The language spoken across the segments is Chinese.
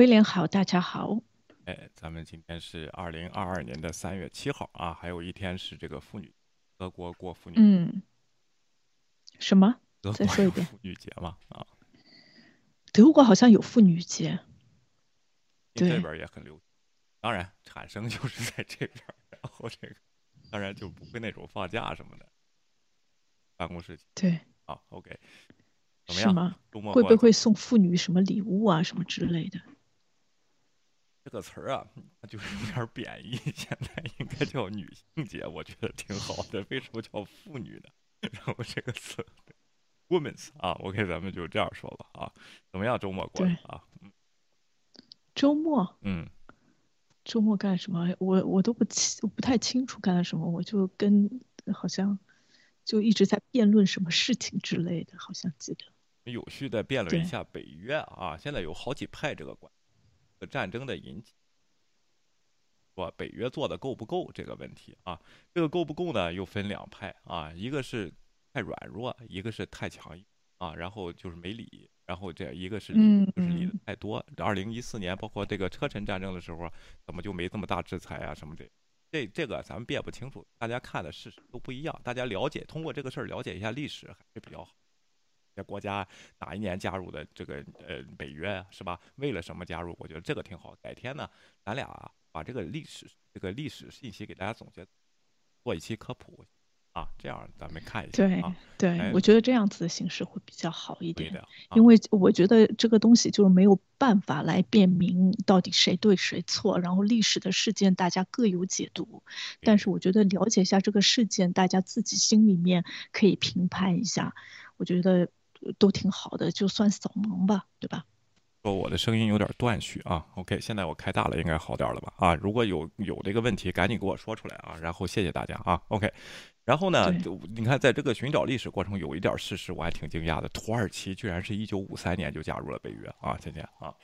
威廉好，大家好。哎，咱们今天是二零二二年的三月七号啊，还有一天是这个妇女，德国过妇女。嗯，什么？德再说一遍。妇女节嘛啊，德国好像有妇女节。对这边也很流行。当然，产生就是在这边，然后这个当然就不会那种放假什么的，办公室对，啊，OK，怎么样？是吗？周末会不会送妇女什么礼物啊，什么之类的？这个词儿啊，就是有点贬义，现在应该叫女性节，我觉得挺好的。为什么叫妇女呢？然后这个词 “women's” 啊，OK，咱们就这样说吧啊。怎么样？周末过啊？周末，嗯，周末干什么？我我都不清，我不太清楚干了什么。我就跟好像就一直在辩论什么事情之类的，好像记得。有序的辩论一下北约啊。现在有好几派这个观，这个战争的引起，说北约做的够不够这个问题啊？这个够不够呢？又分两派啊，一个是太软弱，一个是太强硬啊，然后就是没理，然后这一个是就是理的嗯太多。二零一四年包括这个车臣战争的时候，怎么就没这么大制裁啊？什么这？这这个咱们辨不清楚，大家看的事实都不一样，大家了解通过这个事儿了解一下历史还是比较好。这国家哪一年加入的这个呃北约啊，是吧？为了什么加入？我觉得这个挺好。改天呢，咱俩啊把这个历史这个历史信息给大家总结，做一期科普啊，这样咱们看一下对啊。对哎，我觉得这样子的形式会比较好一点。对的，啊因为我觉得这个东西就是没有办法来辨明到底谁对谁错，然后历史的事件大家各有解读，但是我觉得了解一下这个事件，大家自己心里面可以评判一下，我觉得呃都挺好的，就算扫盲吧，对吧？说我的声音有点断续啊。OK，现在我开大了，应该好点了吧？啊，如果有有这个问题，赶紧给我说出来啊。然后谢谢大家啊。OK，然后呢，就你看，在这个寻找历史过程，有一点事实我还挺惊讶的，土耳其居然是一九五三年就加入了北约啊，今天啊，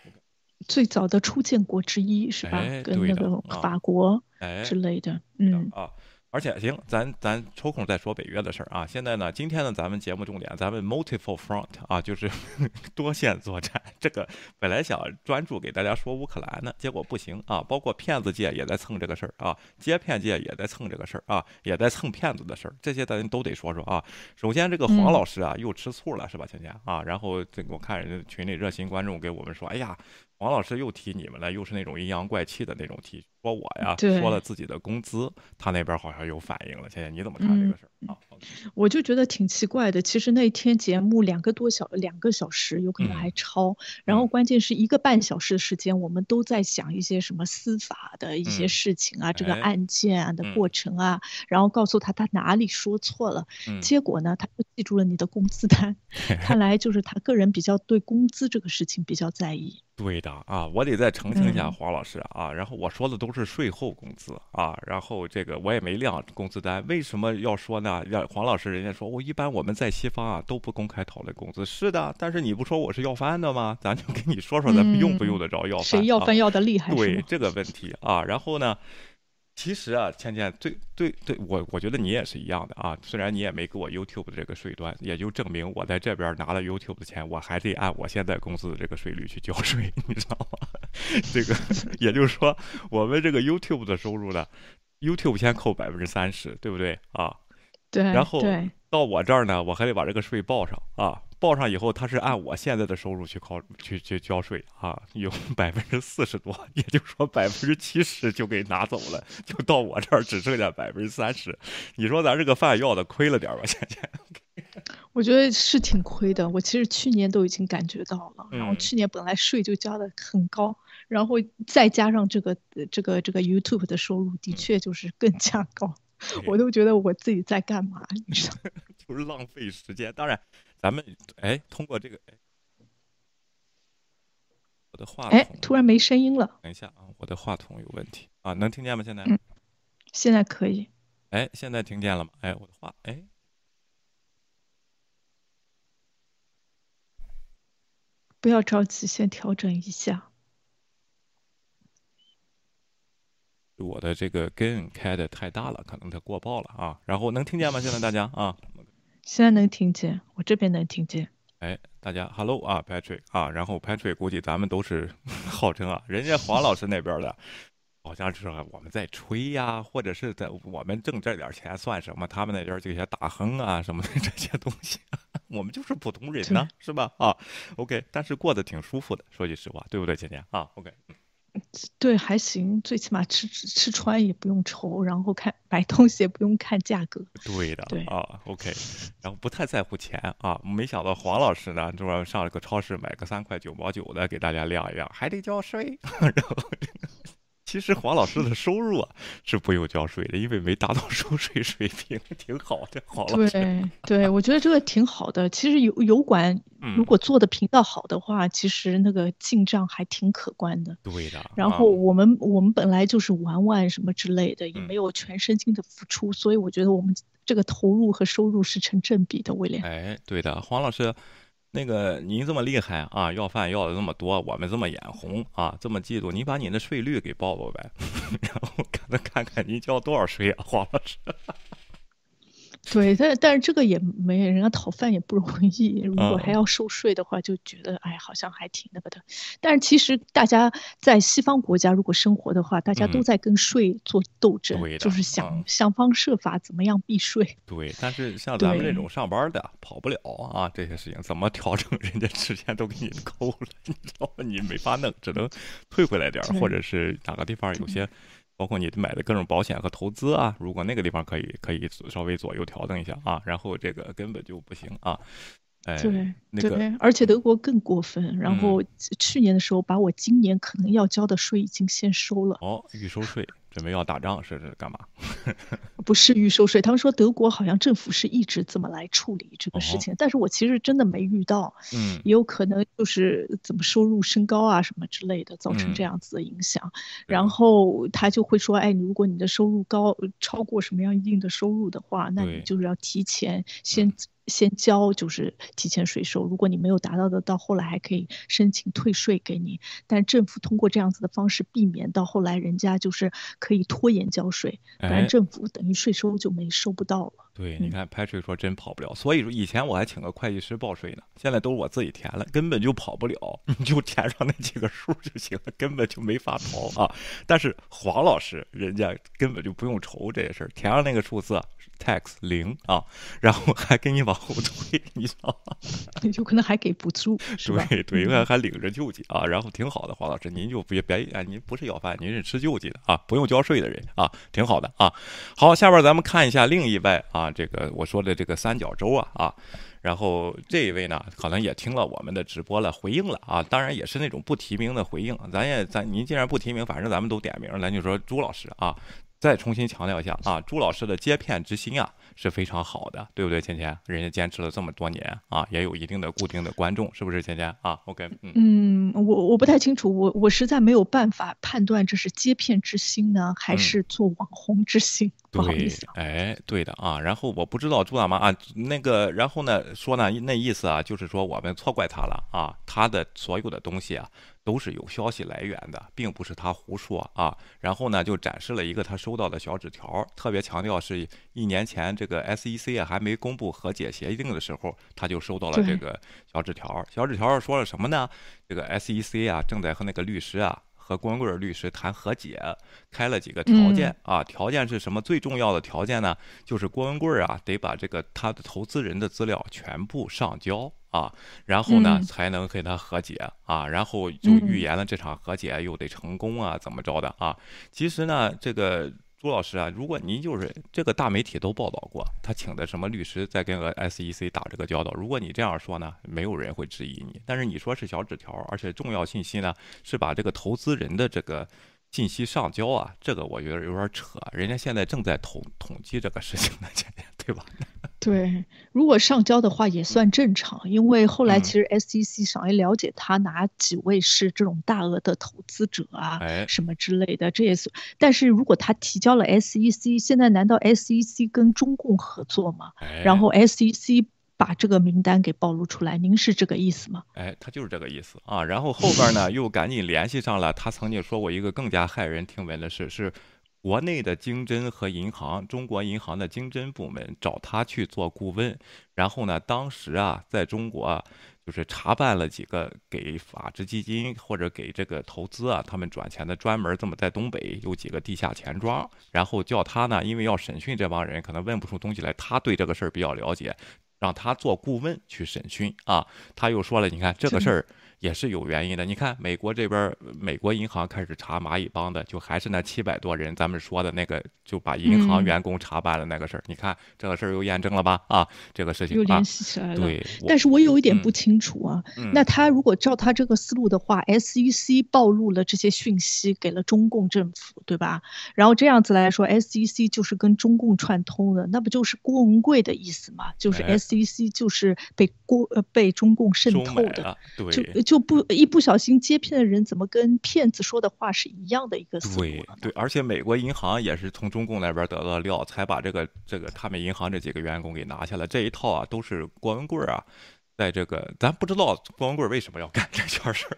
最早的初建国之一是吧？哎跟那个法国哎，之类的，嗯，啊。而且行，咱咱抽空再说北约的事儿啊。现在呢，今天呢，咱们节目重点，咱们 multiple front 啊，就是 多线作战。这个本来想专注给大家说乌克兰呢，结果不行啊。包括骗子界也在蹭这个事儿啊，接骗界也在蹭这个事儿啊，也在蹭骗子的事儿，这些咱都得说说啊。首先，这个黄嗯老师啊，又吃醋了是吧，倩倩啊？然后这个我看人家群里热心观众给我们说，哎呀，黄老师又提你们了，又是那种阴阳怪气的那种提，说我呀对说了自己的工资，他那边好像有反应了。倩倩，你怎么看这个事儿啊？我就觉得挺奇怪的。其实那天节目两个多小两个小时，有可能还嗯超。然后关键是一个半小时的时间，我们都在想一些什么司法的一些嗯事情啊，这个哎案件啊的嗯过程啊，然后告诉他他哪里说错了。嗯结果呢，他就记住了你的工资单。看来就是他个人比较对工资这个事情比较在意。对的啊，我得再澄清一下嗯黄老师啊。然后我说的都是税后工资啊，然后这个我也没亮工资单，为什么要说呢？让黄老师人家说我一般我们在西方啊都不公开讨论工资，是的，但是你不说我是要饭的吗？咱就跟你说说咱们用不用得着要饭？谁要啊饭要的厉害？对这个问题啊，然后呢，其实啊，倩倩，对对对，我我觉得你也是一样的啊。虽然你也没给我 YouTube 的这个税端，也就证明我在这边拿了 YouTube 的钱，我还得按我现在公司的这个税率去交税，你知道吗？这个也就是说，我们这个 YouTube 的收入呢，YouTube 先扣百分之三十，对不对啊？对，然后到我这儿呢，我还得把这个税报上啊，报上以后，他是按我现在的收入去考去去交税啊，有 百分之四十多，也就是说百分之七十就给拿走了，就到我这儿只剩下百分之三十。你说咱这个饭要的亏了点儿吧，现在？我觉得是挺亏的。我其实去年都已经感觉到了，然后嗯去年本来税就交的很高，然后再加上这个呃这个这个 YouTube 的收入，的嗯确就是更加高。我都觉得我自己在干嘛，你知道？就是浪费时间。当然，咱们哎，通过这个，哎，我的话哎，，突然没声音了，等一下啊，我的话筒有问题啊，能听见吗？现在？嗯现在可以。哎，现在听见了吗？哎，我的话，哎，不要着急，先调整一下。我的这个 gain 开的太大了，可能它过爆了啊。然后能听见吗？现在大家啊，现在能听见，我这边能听见。哎，大家 Hello 啊，Patrick 啊，然后 Patrick 估计咱们都是 号称啊，人家黄老师那边的，好像是我们在吹呀，或者是在我们挣这点钱算什么？他们那边这些大亨啊什么的这些东西，我们就是普通人呢，是吧？啊，OK，但是过得挺舒服的，说句实话，对不对，姐姐啊？OK。对，还行，最起码吃吃穿也不用愁，然后看买东西也不用看价格。对的，对啊，OK，然后不太在乎钱啊。没想到黄老师呢，就说上了个超市买个三块九毛九的给大家晾一晾，还得交税，然后。其实黄老师的收入啊是不用交税的，因为没达到收税水平，挺好的。黄老师，对对，我觉得这个挺好的。其实油油管如果做的频道好的话，其实那个进账还挺可观的。对的。然后我们我们本来就是玩玩什么之类的，也没有全身心的付出，所以我觉得我们这个投入和收入是成正比的。威廉，哎，对的，黄老师。那个您这么厉害啊，要饭要的这么多，我们这么眼红啊，这么嫉妒，你把您的税率给报报呗，然后 看看看您交多少税啊，黄老师。对，但但是这个也没人家讨饭也不容易，如果还要收税的话，就觉得哎，好像还挺那个的。但是其实大家在西方国家如果生活的话，大家都在跟税做斗争，就是想想方设法怎么样避税。对，但是 像咱们这种上班的跑不了啊，这些事情怎么调整，人家之前都给你 扣了，你知道吗？你没法弄，只能退回来点儿，或者是哪个地方有些。包括你买的各种保险和投资啊，如果那个地方可以可以稍微左右调整一下啊，然后这个根本就不行啊。哎，对，那个，而且德国更过分。然后去年的时候，把我今年可能要交的税已经先收了。哦，预收税。准备要打仗是是干嘛？不是预收税，他们说德国好像政府是一直这么来处理这个事情，但是我其实真的没遇到，嗯，也有可能就是怎么收入升高啊什么之类的，造成这样子的影响。然后他就会说，哎，如果你的收入高超过什么样一定的收入的话，那你就是要提前先。先交就是提前税收，如果你没有达到的，到后来还可以申请退税给你。但政府通过这样子的方式避免到后来人家就是可以拖延交税，不然政府等于税收就没收不到了。对，你看，Patrick 说真跑不了，所以说以前我还请个会计师报税呢，现在都是我自己填了，根本就跑不了，你 就填上那几个数就行了，根本就没法逃啊。但是黄老师人家根本就不用愁这些事儿，填上那个数字。Tax 零啊，然后还给你往后退，你知道吗？有可能还给补助，对对，因为还领着救济啊，然后挺好的。黄老师，您就别别哎，您不是要饭，您是吃救济的啊，不用交税的人啊，挺好的啊。好，下边咱们看一下另一位啊，这个我说的这个三角洲啊啊，然后这一位呢，可能也听了我们的直播了，回应了啊，当然也是那种不提名的回应，咱也咱您既然不提名，反正咱们都点名，咱就说朱老师啊。再重新强调一下啊，朱老师的接片之心啊是非常好的，对不对？芊芊，人家坚持了这么多年啊，也有一定的固定的观众，是不是？芊芊啊，OK，嗯，我我不太清楚，我我实在没有办法判断这是接片之心呢，还是做网红之心。不好意思，哎，对的啊。然后我不知道朱大妈啊，那个，然后呢说呢，那意思啊，就是说我们错怪他了啊，他的所有的东西啊。都是有消息来源的，并不是他胡说啊。然后呢，就展示了一个他收到的小纸条，特别强调是一年前这个 SEC 啊还没公布和解协定的时候，他就收到了这个小纸条。小纸条上说了什么呢？这个 SEC 啊正在和那个律师啊和光棍律师谈和解，开了几个条件啊。条件是什么？最重要的条件呢，就是郭文贵啊得把这个他的投资人的资料全部上交。啊，然后呢，才能跟他和解啊，然后就预言了这场和解又得成功啊，怎么着的啊？其实呢，这个朱老师啊，如果您就是这个大媒体都报道过，他请的什么律师在跟 SEC 打这个交道，如果你这样说呢，没有人会质疑你。但是你说是小纸条，而且重要信息呢，是把这个投资人的这个信息上交啊，这个我觉得有点扯。人家现在正在统统计这个事情呢，对吧？对，如果上交的话也算正常，因为后来其实 SEC 想要了解他哪几位是这种大额的投资者啊，什么之类的，这也是。但是如果他提交了 SEC，现在难道 SEC 跟中共合作吗？然后 SEC 把这个名单给暴露出来，您是这个意思吗？哎，他就是这个意思啊。然后后边呢 又赶紧联系上了他曾经说过一个更加骇人听闻的事是。国内的经侦和银行，中国银行的经侦部门找他去做顾问，然后呢，当时啊，在中国就是查办了几个给法治基金或者给这个投资啊，他们转钱的专门这么在东北有几个地下钱庄，然后叫他呢，因为要审讯这帮人，可能问不出东西来，他对这个事儿比较了解，让他做顾问去审讯啊。他又说了，你看这个事儿。也是有原因的。你看，美国这边，美国银行开始查蚂蚁帮的，就还是那七百多人，咱们说的那个，就把银行员工查办了那个事儿。你看这个事儿又验证了吧？啊，这个事情又联系起来了。对，但是我有一点不清楚啊。那他如果照他这个思路的话，SEC 暴露了这些讯息给了中共政府，对吧？然后这样子来说，SEC 就是跟中共串通的，那不就是郭文贵的意思吗？就是 SEC 就是被郭呃被中共渗透的，对。就不一不小心接骗的人，怎么跟骗子说的话是一样的一个思路？对对，而且美国银行也是从中共那边得到料，才把这个这个他们银行这几个员工给拿下来。这一套啊，都是郭文贵啊。在这个，咱不知道光棍为什么要干这件事儿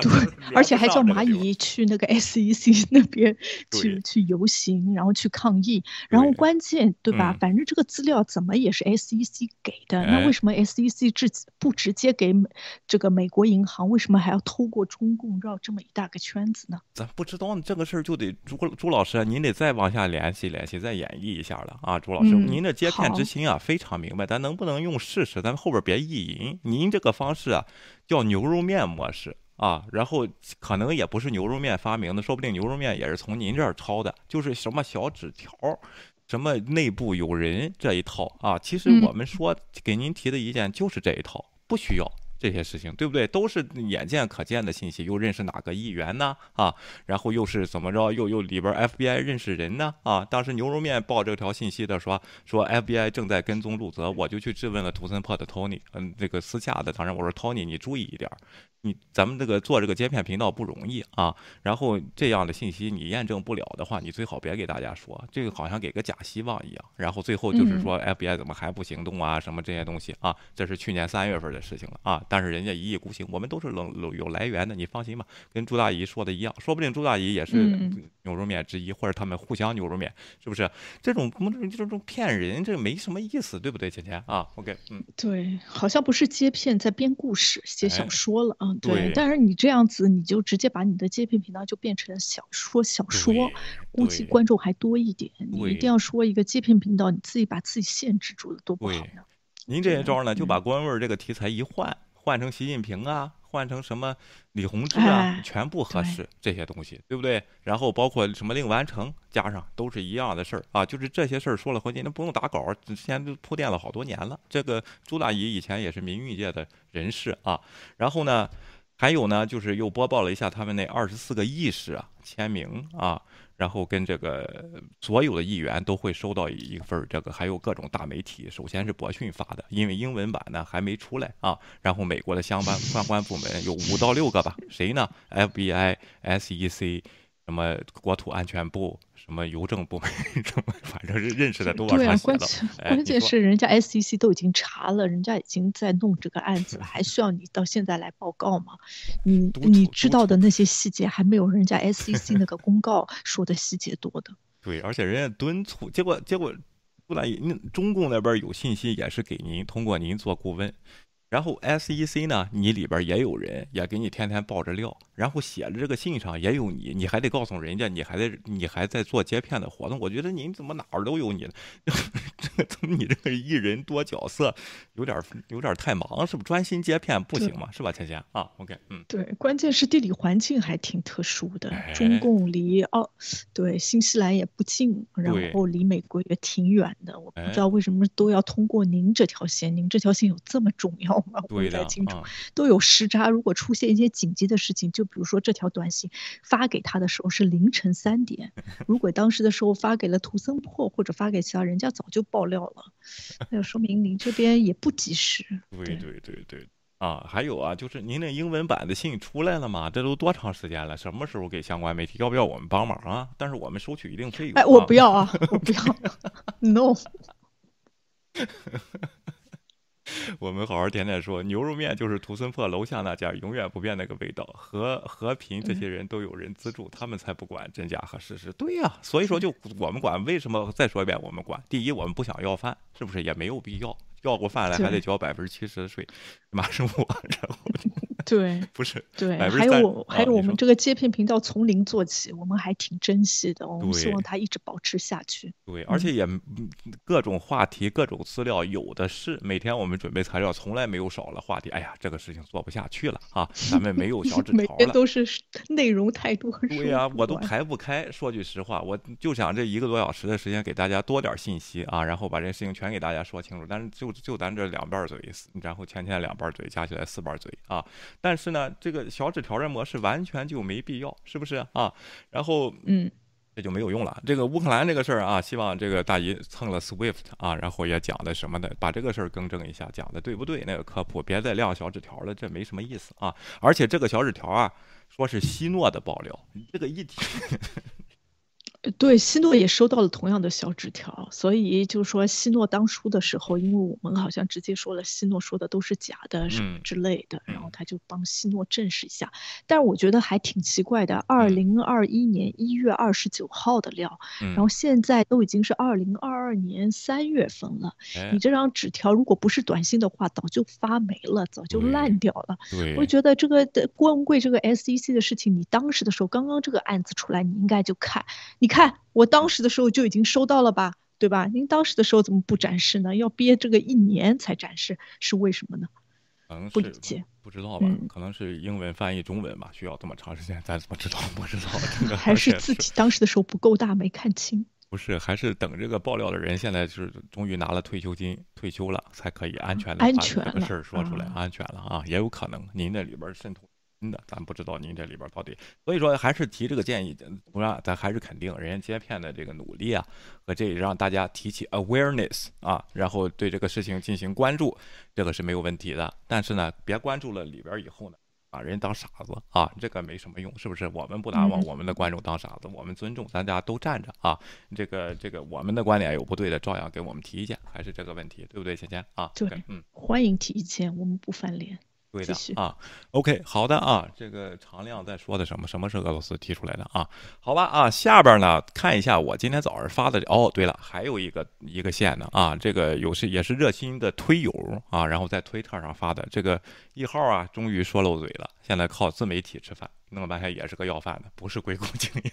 对，而且还叫蚂蚁去那个 SEC 那边去去游行，然后去抗议，然后关键对吧？反正这个资料怎么也是 SEC 给的，那为什么 SEC 直不直接给这个美国银行？为什么还要透过中共绕这么一大个圈子呢？咱不知道这个事儿就得朱朱老师，您得再往下联系联系，再演绎一下了啊，朱老师，您的接片之心啊非常明白，咱能不能用事实？咱们。后边别意淫，您这个方式啊叫牛肉面模式啊，然后可能也不是牛肉面发明的，说不定牛肉面也是从您这儿抄的，就是什么小纸条，什么内部有人这一套啊。其实我们说给您提的意见就是这一套，不需要。这些事情对不对？都是眼见可见的信息。又认识哪个议员呢？啊，然后又是怎么着？又又里边 FBI 认识人呢？啊，当时牛肉面报这条信息的说说 FBI 正在跟踪陆泽，我就去质问了图森破的 Tony，嗯，这个私下的，当然我说 Tony 你注意一点。你咱们这个做这个接片频道不容易啊，然后这样的信息你验证不了的话，你最好别给大家说，这个好像给个假希望一样。然后最后就是说 FBI 怎么还不行动啊，什么这些东西啊，这是去年三月份的事情了啊。但是人家一意孤行，我们都是冷有来源的，你放心吧。跟朱大姨说的一样，说不定朱大姨也是牛肉面之一，或者他们互相牛肉面，是不是？这种这种骗人，这没什么意思，对不对，芊芊啊？OK，嗯，对，好像不是接片，在编故事、写小说了啊。对，但是你这样子，你就直接把你的接片频道就变成小说，小说估计观众还多一点。你一定要说一个接片频道，你自己把自己限制住了，多不好呢。您这一招呢，就把郭文贵这个题材一换，换成习近平啊，换成什么李洪志啊，全部合适这些东西，对不对？然后包括什么令完成加上，都是一样的事儿啊。就是这些事儿说了回去，那不用打稿，之前都铺垫了好多年了。这个朱大姨以前也是民运界的人士啊，然后呢。还有呢，就是又播报了一下他们那二十四个意识啊签名啊，然后跟这个所有的议员都会收到一份这个，还有各种大媒体，首先是博讯发的，因为英文版呢还没出来啊。然后美国的相关相关部门有五到六个吧，谁呢？FBI、SEC，什么国土安全部。什么邮政部门，什么反正是认识的都往上写了。关键关键是人家 SEC 都已经查了，人家已经在弄这个案子了，还需要你到现在来报告吗？你你知道的那些细节，还没有人家 SEC 那个公告说的细节多的。对，而且人家敦促，结果结果，不然那中共那边有信息也是给您，通过您做顾问。然后 SEC 呢，你里边也有人，也给你天天爆着料。然后写的这个信上也有你，你还得告诉人家，你还在你还在做接片的活动。我觉得您怎么哪儿都有你呢？这个怎么你这个一人多角色，有点有点太忙，是不？专心接片不行吗？是吧，芊芊啊？OK，嗯，对，关键是地理环境还挺特殊的。中共离澳对新西兰也不近，然后离美国也挺远的。我不知道为什么都要通过您这条线，您这条线有这么重要吗？我不太清楚。都有时差，如果出现一些紧急的事情，就比如说这条短信发给他的时候是凌晨三点，如果当时的时候发给了图森破或者发给其他人家早就爆料了，那就说明您这边也不及时。对对对对，啊，还有啊，就是您那英文版的信出来了吗？这都多长时间了？什么时候给相关媒体？要不要我们帮忙啊？但是我们收取一定费用。哎，我不要啊，我不要，no。我们好好点点说，牛肉面就是图森破楼下那家，永远不变那个味道。和和平这些人都有人资助，他们才不管真假和事实。对呀，所以说就 我们管，为什么再说一遍我们管？第一，我们不想要饭，是不是也没有必要？要过饭来还得交百分之七十的税，马是我，然后。对，不是对，还有我，还有我们这个接片频道从零做起，我们还挺珍惜的，我们希望它一直保持下去。对，而且也各种话题、各种资料有的是，每天我们准备材料从来没有少了话题。哎呀，这个事情做不下去了啊，咱们没有小纸 条了。每天都是内容太多。对呀，我都排不开。说句实话，我就想这一个多小时的时间给大家多点信息啊，然后把这事情全给大家说清楚。但是就就咱这两瓣嘴，然后前天两瓣嘴加起来四瓣嘴啊。但是呢，这个小纸条的模式完全就没必要，是不是啊？然后，嗯，这就没有用了。这个乌克兰这个事儿啊，希望这个大姨蹭了 Swift 啊，然后也讲的什么的，把这个事儿更正一下，讲的对不对？那个科普，别再亮小纸条了，这没什么意思啊。而且这个小纸条啊，说是希诺的爆料，这个议题。对，希诺也收到了同样的小纸条，所以就是说，希诺当初的时候，因为我们好像直接说了，希诺说的都是假的，什么之类的，然后他就帮希诺证实一下。但是我觉得还挺奇怪的，二零二一年一月二十九号的料，然后现在都已经是二零二二年三月份了，你这张纸条如果不是短信的话，早就发霉了，早就烂掉了。我觉得这个的郭文贵这个 SEC 的事情，你当时的时候刚刚这个案子出来，你应该就看，你看。看，我当时的时候就已经收到了吧，对吧？您当时的时候怎么不展示呢？要憋这个一年才展示，是为什么呢？不理解，不知道吧？可能是英文翻译中文吧，需要这么长时间，咱怎么知道？不知道。还是自己当时的时候不够大，没看清。不是，还是等这个爆料的人现在是终于拿了退休金，退休了，才可以安全的把这个事儿说出来，安全了啊！也有可能您那里边渗透。真的，咱不知道您这里边到底，所以说还是提这个建议，不让咱还是肯定人家接片的这个努力啊，和这让大家提起 awareness 啊，然后对这个事情进行关注，这个是没有问题的。但是呢，别关注了里边以后呢，把人当傻子啊，这个没什么用，是不是？我们不拿我们的观众当傻子，我们尊重，大家都站着啊。这个这个，我们的观点有不对的，照样给我们提意见，还是这个问题，对不对，芊芊啊？对，嗯，欢迎提意见，我们不翻脸。对的啊，OK，好的啊，这个常亮在说的什么？什么是俄罗斯提出来的啊？好吧啊，下边呢看一下我今天早上发的哦，对了，还有一个一个线呢啊，这个有是也是热心的推友啊，然后在推特上发的这个一号啊，终于说漏嘴了，现在靠自媒体吃饭，弄了半天也是个要饭的，不是硅谷经营。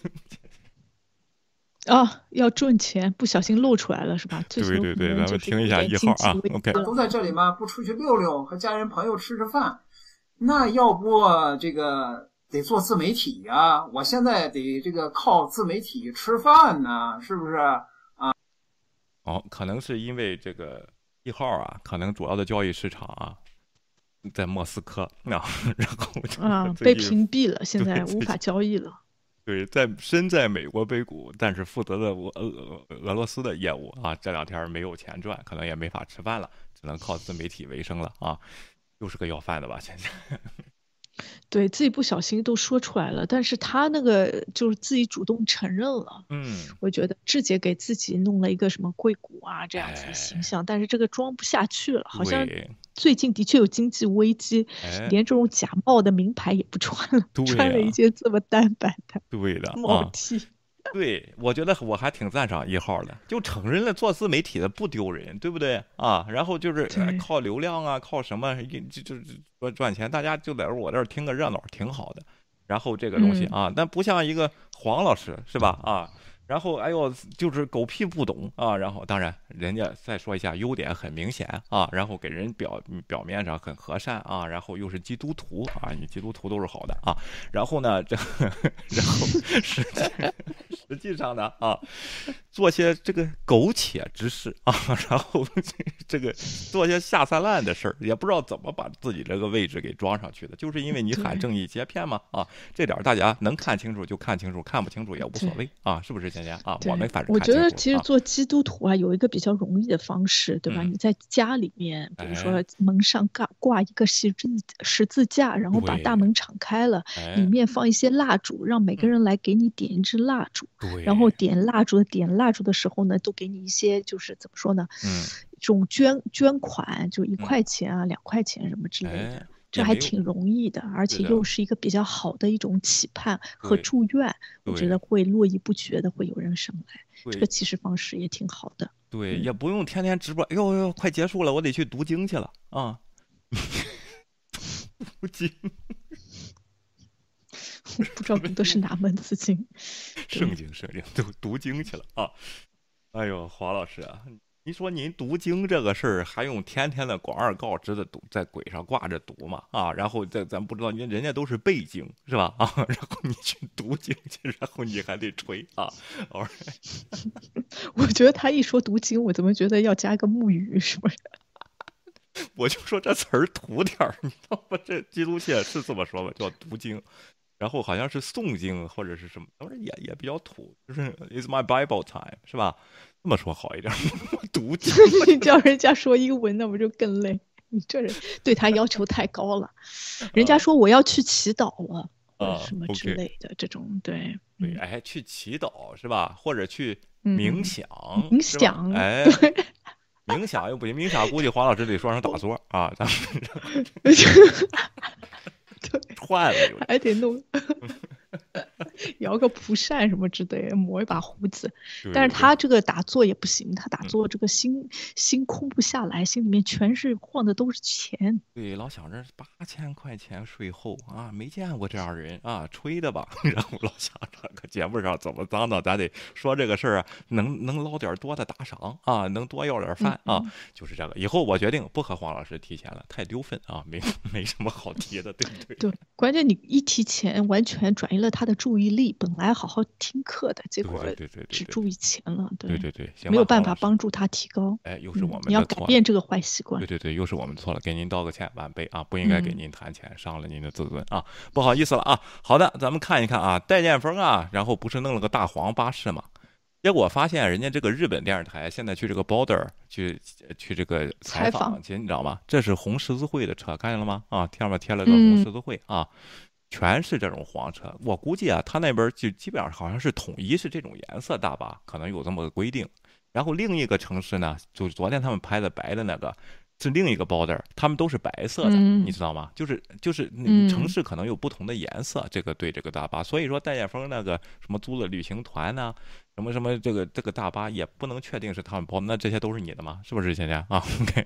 啊，要赚钱，不小心露出来了是吧？对对对，咱们听一下一号啊。OK，都在这里吗？不出去溜溜，和家人朋友吃吃饭，那要不这个得做自媒体呀？我现在得这个靠自媒体吃饭呢，是不是啊？哦，可能是因为这个一号啊，可能主要的交易市场啊在莫斯科，然后然后啊被屏蔽了，现在无法交易了。对，在身在美国硅谷，但是负责的俄俄俄罗斯的业务啊，这两天没有钱赚，可能也没法吃饭了，只能靠自媒体为生了啊，又是个要饭的吧？现在。对自己不小心都说出来了，但是他那个就是自己主动承认了。嗯，我觉得志姐给自己弄了一个什么硅谷啊这样子的形象，但是这个装不下去了，好像最近的确有经济危机，连这种假冒的名牌也不穿了，穿了一件这么单白的，对的，冒 T。对，我觉得我还挺赞赏一号的，就承认了做自媒体的不丢人，对不对啊？然后就是靠流量啊，靠什么就就赚赚钱，大家就在我这儿听个热闹，挺好的。然后这个东西啊，但不像一个黄老师是吧？啊。然后，哎呦，就是狗屁不懂啊！然后，当然，人家再说一下优点很明显啊。然后给人表表面上很和善啊。然后又是基督徒啊，你基督徒都是好的啊。然后呢，这然后实际实际上呢啊，做些这个苟且之事啊。然后这个做些下三滥的事儿，也不知道怎么把自己这个位置给装上去的。就是因为你喊正义接片嘛啊，这点大家能看清楚就看清楚，看不清楚也无所谓啊，是不是？对我们反正我觉得其实啊做基督徒啊，有一个比较容易的方式，对吧？嗯你在家里面，比如说哎门上挂挂一个十字十字架，然后把大门敞开了，哎里面放一些蜡烛，让每个嗯人来给你点一支蜡烛。对，然后点蜡烛的点蜡烛的时候呢，都给你一些就是怎么说呢？嗯，这种捐捐款，就一嗯块钱啊、两块钱什么之类的。哎，这还挺容易的，而且又是一个比较好的一种期盼和祝愿，我觉得会络绎不绝的会有人上来。这个其实方式也挺好的。对，嗯也不用天天直播。哎呦呦，快结束了，我得去读经去了啊！读经，不知道读的是哪门子经。圣经，圣经，读读经去了啊！哎呦，华老师啊，您说您读经这个事儿，还用天天的广而告之的读，在鬼上挂着读嘛？啊，然后这咱不知道，人人家都是背经是吧？啊，然后你去读经去，然后你还得吹啊！哦，我觉得他一说读经，我怎么觉得要加个木鱼，是不是？我就说这词儿土点儿，你知道吗？这基督教是这么说吧，叫读经，然后好像是诵经或者是什么，反正也也比较土，就是 It's my Bible time，是吧？这么说好一点儿，读经。你 叫人家说英文，那不就更累？你这人对他要求太高了。人家说我要去祈祷了，什么之类的，这种对。对，嗯哎，去祈祷是吧？或者去嗯冥想，冥想哎，冥想又不行，冥想估计黄老师得说成打坐啊，咱们对，串了。还得弄 摇个蒲扇什么之类的，抹一把胡子。但是他这个打坐也不行，他打嗯坐这个心心空不下来，心里面全是晃的都是钱。对，老想着八千块钱税后啊，没见过这样人啊，吹的吧？然后老想着搁节目上怎么当的，咱得说这个事儿啊，能能捞点多的打赏啊，能多要点饭啊，嗯就是这个。以后我决定不和黄老师提钱了，太丢分啊，没 没什么好提的，对不对？对，关键你一提钱，完全转移了他的注意力。本来好好听课的，结果只注意钱了。对对对，行没有办法帮助他提高。哎，又是嗯我们你要改。变这个坏习惯对。对对，又是我们错了，给您道个歉，晚辈啊，不应该给嗯您谈钱，伤了您的自尊啊，不好意思了啊。好的，咱们看一看啊，戴建峰啊，然后不是弄了个大黄巴士嘛，结果发现人家这个日本电视台现在去这个 border 去去这个采采访访去，你知道吗？这是红十字会的车，看见了吗？啊，上面贴了个红嗯十字会啊。全是这种黄车，我估计啊，他那边就基本上好像是统一是这种颜色大巴，可能有这么个规定。然后另一个城市呢，就是昨天他们拍的白的那个，是另一个 border，他们都是白色的，嗯你知道吗？就是就是城市可能有不同的颜色，这个对这个大巴，所以说戴建峰那个什么租的旅行团呐、什么什么这个这个大巴也不能确定是他们包，那这些都是你的吗？是不是，倩倩啊？OK，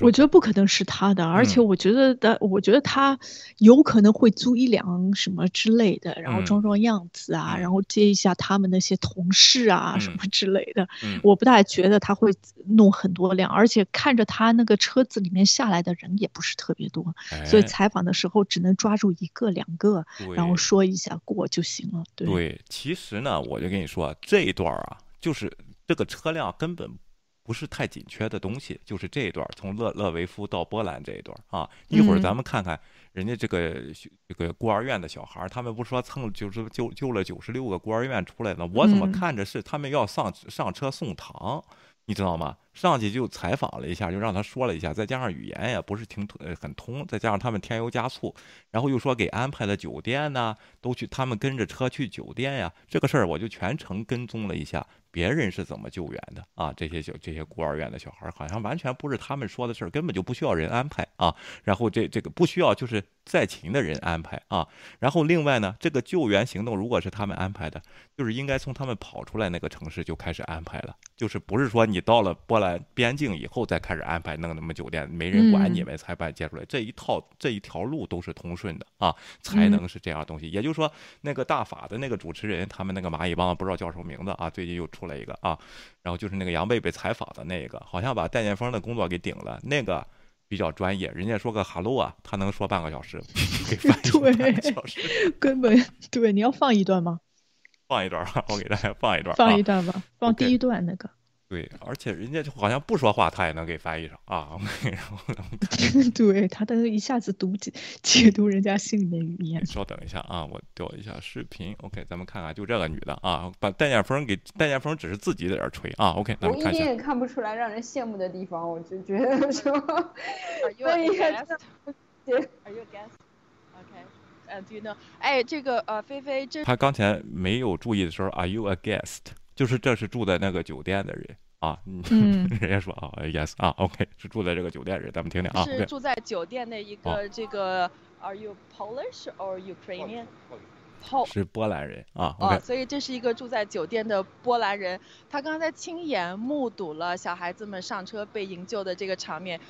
我觉得不可能是他的，而且嗯。我觉得的，我觉得他有可能会租一辆什么之类的，然后嗯。装装样子啊，嗯。然后接一下他们那些同事啊什嗯。么之类的。嗯。我不大觉得他会弄很多辆，而且看着他那个车子里面下来的人也不是特别多，所以哎。采访的时候只能抓住一个两个，然后说一下过就行了。对，对，其实呢，我就跟你说，这一段啊，就是这个车辆根本不是太紧缺的东西，就是这一段从勒勒维夫到波兰这一段啊。一会儿咱嗯们看看人家这个这个孤儿院的小孩儿，他们不说蹭就是救救了九十六个孤儿院出来呢？我怎么嗯看着是他们要上上车送糖？你知道吗？上去就采访了一下，就让他说了一下，再加上语言也不是挺呃很通，再加上他们添油加醋，然后又说给安排的酒店呐、都去他们跟着车去酒店呀，这个事儿我就全程跟踪了一下，别人是怎么救援的啊？这些小这些孤儿院的小孩儿好像完全不是他们说的事儿，根本就不需要人安排啊。然后这这个不需要就是在勤的人安排啊。然后另外呢，这个救援行动如果是他们安排的，就是应该从他们跑出来那个城市就开始安排了，就是不是说你到了波兰边境以后再开始安排弄那么酒店，没人管你嗯们才把你接出来，这一套这一条路都是通顺的啊，才嗯能是这样东西。也就是说，那个大法的那个主持人，他们那个蚂蚁帮不知道叫什么名字啊，最近又出来一个啊，然后就是那个杨贝贝采访的那个，好像把戴建峰的工作给顶了，那个。比较专业，人家说个 hello 啊，他能说半个小时，给翻译半个对小时。根本对。你要放一段吗？放一段吧，我给大家放一段啊。放一段吧，放第一段那个。对，而且人家就好像不说话，他也能给翻译上啊。对他都一下子读解解读人家心里的语言。稍等一下啊，我调一下视频。OK，咱们看看，就这个女的啊，把戴建峰给戴建峰只是自己在这儿吹啊。OK，咱我一们看一下点也看不出来让人羡慕的地方，我就觉得说，Are you 那 a 应该 guest? 这 Are you a guest? Okay. And do you know？哎，这个呃，菲菲这他刚才没有注意的时候，Are you a guest？就是这是住在那个酒店的人啊。嗯，嗯 人家说啊，yes 啊，OK，是住在这个酒店人，咱们听听啊。是住在酒店的一哦个这个。Are you Polish or Ukrainian? Pol 是波兰人啊。哦，OK，所以这是一个住在酒店的波兰人，他刚才亲眼目睹了小孩子们上车被营救的这个场面。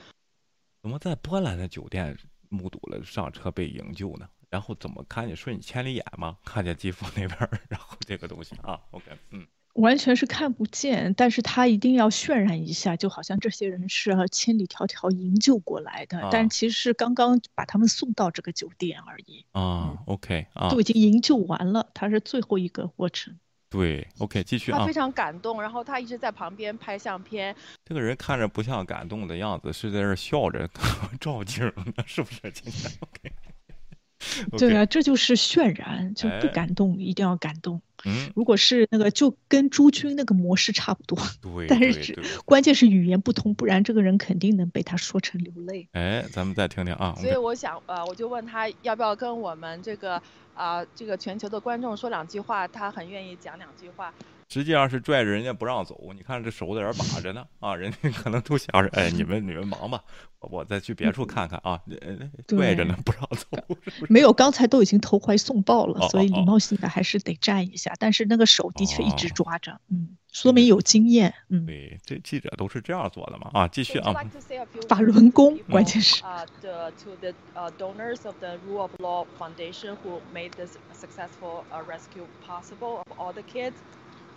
怎么在波兰的酒店目睹了上车被营救呢？然后怎么看见瞬千里眼吗？看见基辅那边，然后这个东西啊，OK，嗯，完全是看不见，但是他一定要渲染一下，就好像这些人是呃千里迢迢营救过来的，啊但其实是刚刚把他们送到这个酒店而已，啊，OK 啊都，已经营救完了，他是最后一个过程。对，OK，继续啊他非。常感动，然后他一直在旁边拍相片。这个人看着不像感动的样子，是在那儿笑着 照镜儿呢，是不是？今天 OK，对啊，这就是渲染，就不哎感动一定要感动。嗯，如果是那个，就跟朱军那个模式差不多，对，但是。关键是语言不通，不然这个人肯定能被他说成流泪。哎，咱们再听听啊。所以我想，呃，我就问他要不要跟我们这个啊、这个全球的观众说两句话，他很愿意讲两句话。实际上是拽着人家不让走你看这手在这儿把着呢啊 人家可能都想着哎你们你们忙吧我再去别处看看啊拽着呢不让走没有刚才都已经投怀送抱了所以礼貌性的还是得站一下但是那个手的确一直抓着嗯说明有经验嗯。对这记者都是这样做的嘛啊继续啊。法轮功关键是。啊 the to the donors of the rule of law foundation who made this successful rescue possible of all the kids.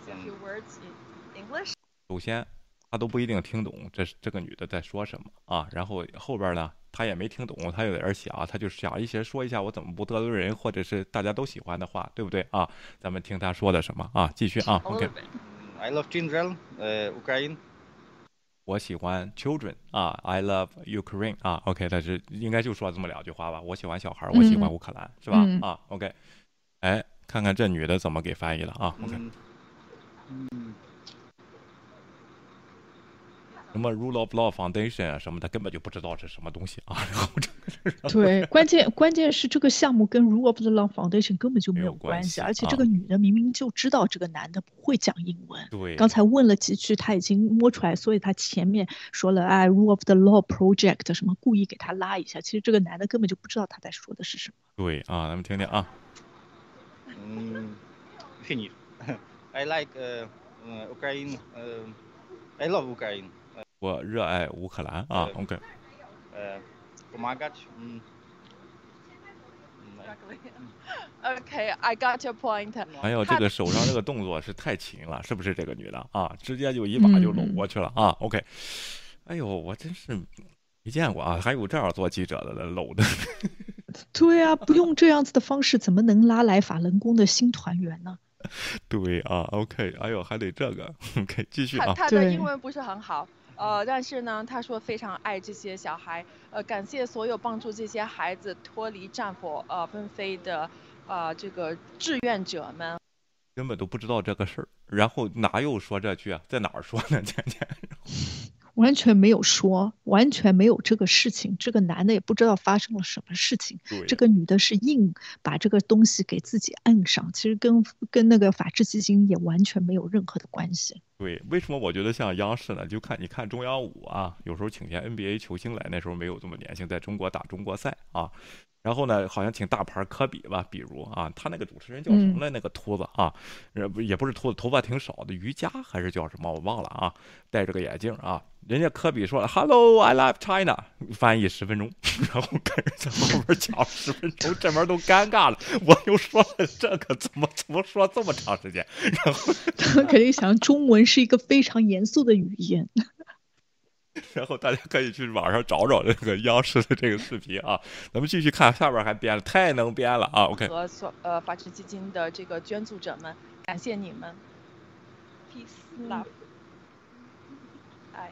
Say a few words in English. 首先他都不一定听懂这是这个女的在说什么啊，然后后边呢他也没听懂，他有点儿想，他就想一些说一下我怎么不得罪人，或者是大家都喜欢的话，对不对啊？咱们听他说的什么啊？继续啊，OK little。bit. I love children, uh, Ukraine. 我喜欢 children 啊，I love Ukraine 啊，OK，但是应该就说这么两句话吧。我喜欢小孩儿，我喜欢嗯乌克兰，是吧？嗯啊，OK，哎，看看这女的怎么给翻译了啊 mm, 什么 Rule of Law Foundation 啊什么的，根本就不知道是什么东西啊。然后这个是对，关键关键是这个项目跟 Rule of the Law Foundation 根本就没没有关系关系，而且啊这个女的明明就知道这个男的不会讲英文，对，刚才问了几句，他已经摸出来，所以他前面说了哎 Rule of the Law Project 什么，故意给他拉一下，其实这个男的根本就不知道他在说的是什么。对啊，咱们听听啊。mm, finish. I like Ukraine. I love Ukraine. 我热爱乌克兰啊。OK。呃，помогать. Okay, I got your point. 哎呦，这个手上这个动作是太勤了，是不是这个女的啊？直接就一把就搂过去了啊。OK。哎呦，我真是没见过啊！还有这样做记者的搂的。对啊，不用这样子的方式，怎么能拉来法轮功的新团员呢？对啊，OK，哎呦，还得这个，OK，继续啊。他他的英文不是很好，呃，但是呢，他说非常爱这些小孩，呃，感谢所有帮助这些孩子脱离战火呃纷飞的呃这个志愿者们。根本都不知道这个事儿，然后哪有说这句啊？在哪儿说呢？倩倩，完全没有说，完全没有这个事情。这个男的也不知道发生了什么事情，这个女的是硬把这个东西给自己摁上，其实跟跟那个法治基金也完全没有任何的关系。对，为什么我觉得像央视呢？就看你看中央五啊，有时候请些 NBA 球星来，那时候没有这么年轻，在中国打中国赛啊。然后呢，好像请大牌科比吧，比如啊，他那个主持人叫什么来？那个秃子啊，呃，不也不是秃子，头发挺少的，瑜伽还是叫什么？我忘了啊。戴着个眼镜啊，人家科比说了 “Hello, I love China”，翻译十分钟，然后跟人在后边讲十分钟，这边都尴尬了。我又说了这个，怎么怎么说这么长时间？然后。他肯定想中文是一个非常严肃的语言。然后大家可以去网上找找这个央视的这个视频啊。咱们继续看下边还编了，太能编了啊！OK，和所呃法治基金的这个捐助者们，感谢你们。Peace, love. 哎，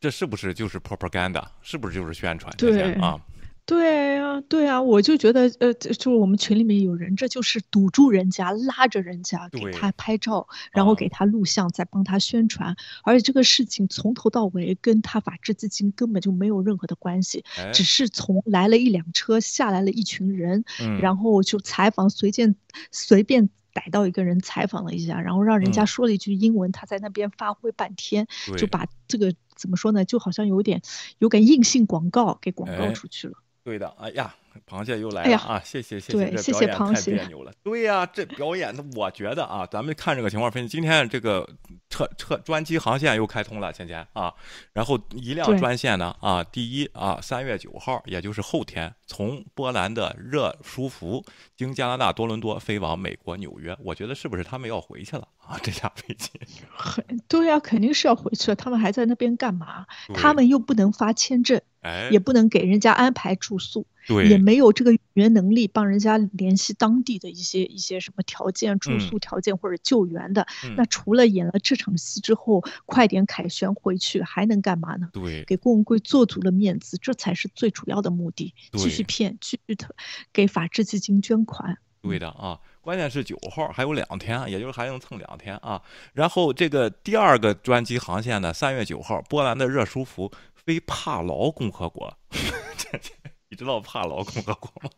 这是不是就是 propaganda？是不是就是宣传？对啊，对啊，对啊，我就觉得，呃，就是我们群里面有人，这就是堵住人家，拉着人家给他拍照，然后啊。给他录像，再帮他宣传。而且这个事情从头到尾跟他法治基金根本就没有任何的关系，哎，只是从来了一辆车下来了一群人，嗯，然后就采访，随便随便逮到一个人采访了一下，然后让人家嗯。说了一句英文，他在那边发挥半天，就把这个怎么说呢，就好像有点有点硬性广告给广告哎出去了。对的，哎呀，螃蟹又来了啊！谢谢谢谢这表演太别扭了。对呀、这表演的，我觉得啊，咱们看这个情况分析，今天这个车车专机航线又开通了，芊芊啊，然后一辆专线呢啊，第一啊，三月九号，也就是后天，从波兰的热舒福经加拿大多伦多飞往美国纽约，我觉得是不是他们要回去了啊？这架飞机，很对呀、肯定是要回去了。他们还在那边干嘛？他们又不能发签证，哎，也不能给人家安排住宿，对，也没有这个语言能力帮人家联系当地的一些一些什么条件、住嗯宿条件或者救援的。嗯那除了演了这场戏之后，快点凯旋回去，还能干嘛呢？对给郭文贵做足了面子，这才是最主要的目的。继续骗，继续给法治基金捐款。对的啊，关键是九号还有两天，也就是还能蹭两天啊。然后这个第二个专机航线呢，三月九号，波兰的热舒服飞帕劳共和国。你知道帕劳共和国吗？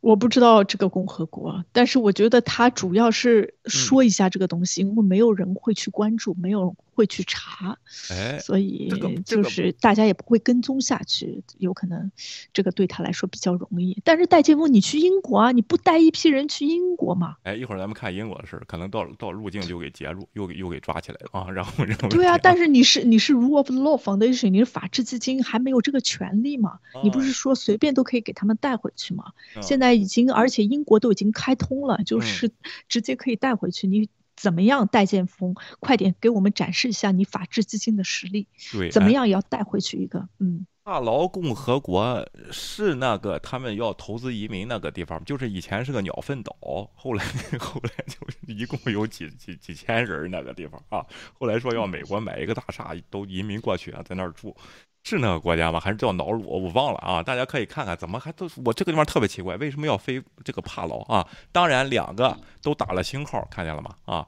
我不知道这个共和国，但是我觉得他主要嗯是说一下这个东西，因为没有人会去关注，没有人会去查，哎，所以就是大家也不会跟踪下去，有可能这个对他来说比较容易。但是戴建峰，你去英国啊，你不带一批人去英国吗？哎，一会儿咱们看英国的事儿，可能到到入境就给截住，又给又给抓起来了啊。然后然后对啊，但是你是你是 Rule of Law Foundation，你是法治基金，还没有这个权利嘛？你不哦是说随便都可以给他们带回去吗？嗯现在已经，而且英国都已经开通了，就嗯是直接可以带回去。你怎么样，戴建峰，快点给我们展示一下你法治基金的实力，怎么样也要带回去一个。嗯，帕劳共和国是那个他们要投资移民那个地方，就是以前是个鸟粪岛，后来 后来就一共有几几几千人那个地方啊，后来说要美国买一个大厦都移民过去啊，在那儿住。是那个国家吗？还是叫瑙鲁？我忘了啊！大家可以看看，怎么还都我这个地方特别奇怪，为什么要飞这个帕劳啊？当然，两个都打了星号，看见了吗？啊，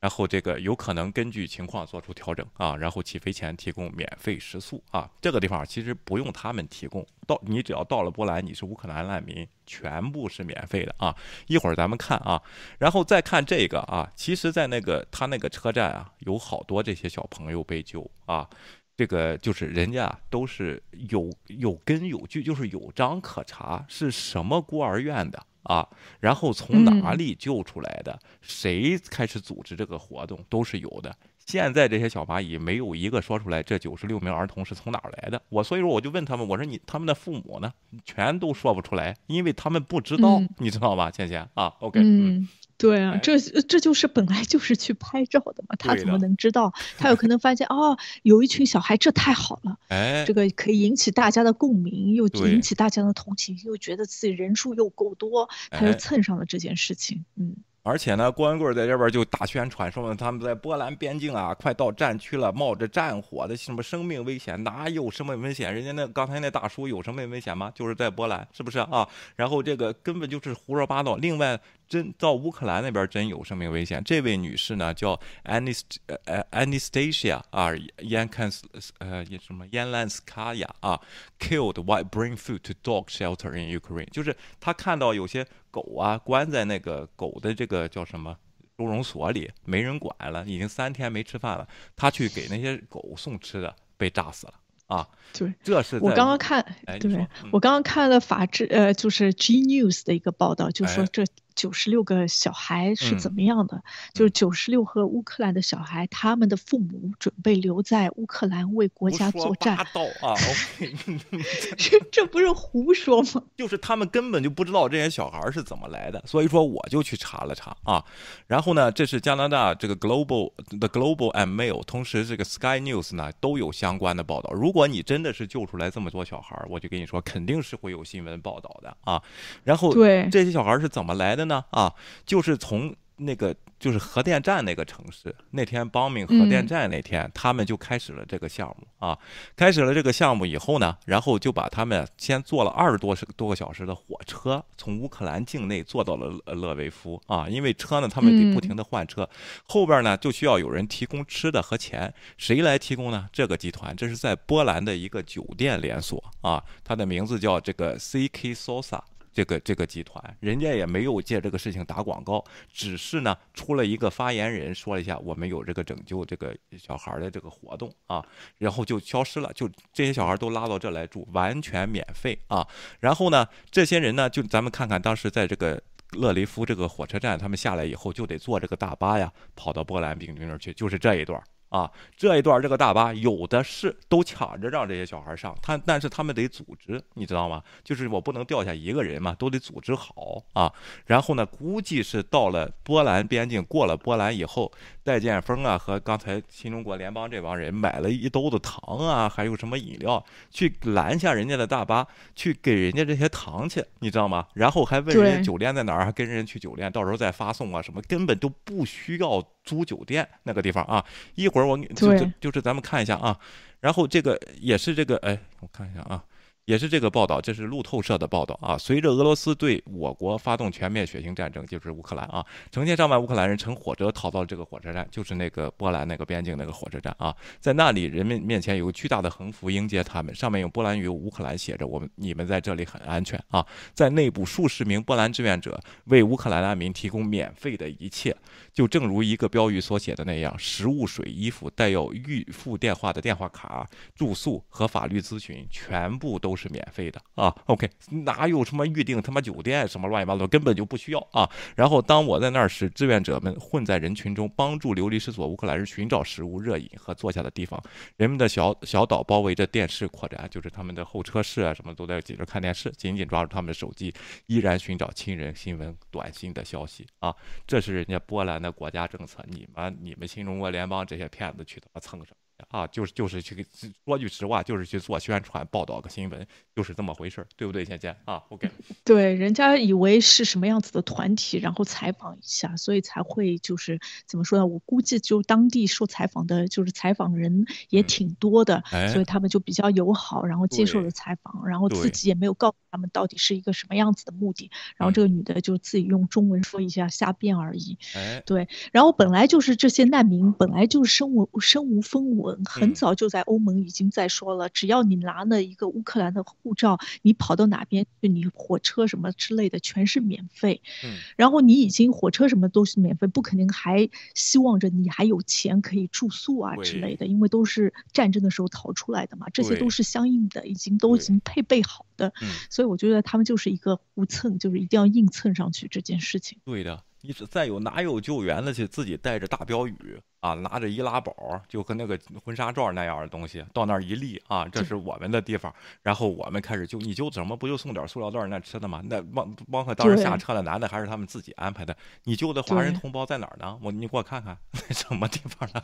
然后这个有可能根据情况做出调整啊，然后起飞前提供免费食宿啊，这个地方其实不用他们提供，到你只要到了波兰，你是乌克兰难民，全部是免费的啊。一会儿咱们看啊，然后再看这个啊，其实，在那个他那个车站啊，有好多这些小朋友被救啊。这个就是人家都是有有根有据，就是有章可查，是什么孤儿院的啊？然后从哪嗯里救出来的？谁开始组织这个活动都是有的。现在这些小蚂蚁没有一个说出来这九十六名儿童是从哪儿来的。我所以说我就问他们，我说你他们的父母呢？全都说不出来，因为他们不知道，嗯你知道吧？倩倩啊，OK，嗯嗯，对啊哎，这这就是本来就是去拍照的嘛，他怎么能知道？他有可能发现哦，有一群小孩，这太好了。哎这，个可以引起大家的共鸣，又引起大家的同情，又觉得自己人数又够多，他就哎蹭上了这件事情。嗯，而且呢，郭文贵在这边就大宣传说他们在波兰边境啊，快到战区了，冒着战火的什么生命危险，哪有什么危险？人家那刚才那大叔有什么危险吗？就是在波兰，是不是啊？然后这个根本就是胡说八道。另外，真到乌克兰那边真有生命危险。这位女士呢叫 Anis，呃，Anastasia 啊 Yankans 呃什么 Yanlanskaya 啊，killed while bring food to dog shelter in Ukraine，就是她看到有些狗啊关在那个狗的这个叫什么？收容所里没人管了，已经三天没吃饭了。他去给那些狗送吃的，被炸死了啊！对。这是我刚刚看，对我刚刚看了法制，呃，就是 G News 的一个报道，就说哎这九十六个小孩是怎嗯么样的？就是九十六个乌克兰的小孩，他们的父母准备留在乌克兰为国家作战八，道啊！OK，这这不是胡说吗？就是他们根本就不知道这些小孩是怎么来的，所以说我就去查了查啊。然后呢，这是加拿大这个 Global The Global and Mail，同时这个 Sky News 呢都有相关的报道。如果你真的是救出来这么多小孩，我就跟你说，肯定是会有新闻报道的啊。然后对这些小孩是怎么来的呢？啊，就是从那个就是核电站那个城市，那天邦明核电嗯站那天，他们就开始了这个项目啊，开始了这个项目以后呢，然后就把他们先坐了二十多多个小时的火车，从乌克兰境内坐到了勒勒维夫啊，因为车呢他们得不停的换车，后边呢就需要有人提供吃的和钱，谁来提供呢？这个集团，这是在波兰的一个酒店连锁啊，它的名字叫这个 CK Sosa。这个这个集团，人家也没有借这个事情打广告，只是呢出了一个发言人说了一下，我们有这个拯救这个小孩的这个活动啊，然后就消失了，就这些小孩都拉到这来住，完全免费啊。然后呢，这些人呢，就咱们看看当时在这个。勒雷夫这个火车站，他们下来以后就得坐这个大巴呀，跑到波兰病军那儿去，就是这一段啊，这一段这个大巴有的是都抢着让这些小孩上，他但是他们得组织，你知道吗？就是我不能掉下一个人嘛，都得组织好啊。然后呢，估计是到了波兰边境，过了波兰以后，戴建峰啊和刚才新中国联邦这帮人买了一兜子糖啊，还有什么饮料，去拦下人家的大巴，去给人家这些糖去，你知道吗？然后还问人家酒店在哪儿，还跟人家去酒店，到时候再发送啊什么，根本都不需要租酒店那个地方啊。一会儿我给就就就是咱们看一下啊，然后这个也是这个哎，我看一下啊。也是这个报道，这是路透社的报道啊。随着俄罗斯对我国发动全面血腥战争，就是乌克兰啊，成千上万乌克兰人乘火车逃到这个火车站，就是那个波兰那个边境那个火车站啊。在那里，人们面前有个巨大的横幅迎接他们，上面用波兰语、乌克兰写着“我们你们在这里很安全啊”。在内部，数十名波兰志愿者为乌克兰难民提供免费的一切，就正如一个标语所写的那样：食物、水、衣服，带有预付电话的电话卡、住宿和法律咨询，全部都是免费的啊。OK，哪有什么预定他妈酒店什么乱七八糟，根本就不需要啊。然后当我在那儿时，志愿者们混在人群中，帮助流离失所乌克兰人寻找食物、热饮和坐下的地方。人们的小小岛包围着电视扩展，就是他们的候车室啊，什么都在挤着看电视，紧紧抓住他们的手机，依然寻找亲人、新闻、短信的消息啊。这是人家波兰的国家政策，你们你们新中国联邦这些骗子去他妈蹭什么？啊，就是就是去给说句实话，就是去做宣传、报道个新闻，就是这么回事儿，对不对，倩倩啊？OK，对，人家以为是什么样子的团体，然后采访一下，所以才会就是怎么说呢？我估计就当地受采访的，就是采访人也嗯挺多的，哎所以他们就比较友好，然后接受了采访，然后自己也没有告诉他们到底是一个什么样子的目的，然后嗯。这个女的就自己用中文说一下瞎编而已。哎，对，然后本来就是这些难民本来就是身无身无分文，很嗯。早就在欧盟已经在说了，只要你拿了一个乌克兰的护照，你跑到哪边去，你火车什么之类的全是免费。嗯，然后你已经火车什么都是免费，不可能还希望着你还有钱可以住宿啊之类的，因为都是战争的时候逃出来的嘛，这些都是相应的，已经都已经配备好的。嗯，所以我觉得他们就是一个互蹭，就是一定要硬蹭上去这件事情。对的。你是再有哪有救援的去自己带着大标语啊，拿着易拉宝，就跟那个婚纱照那样的东西，到那儿一立啊，这是我们的地方，然后我们开始就，你就怎么？不就送点塑料袋那吃的吗？那汪汪克当时下车了，男的还是他们自己安排的。你救的华人同胞在哪儿呢？我你给我看看，在什么地方呢？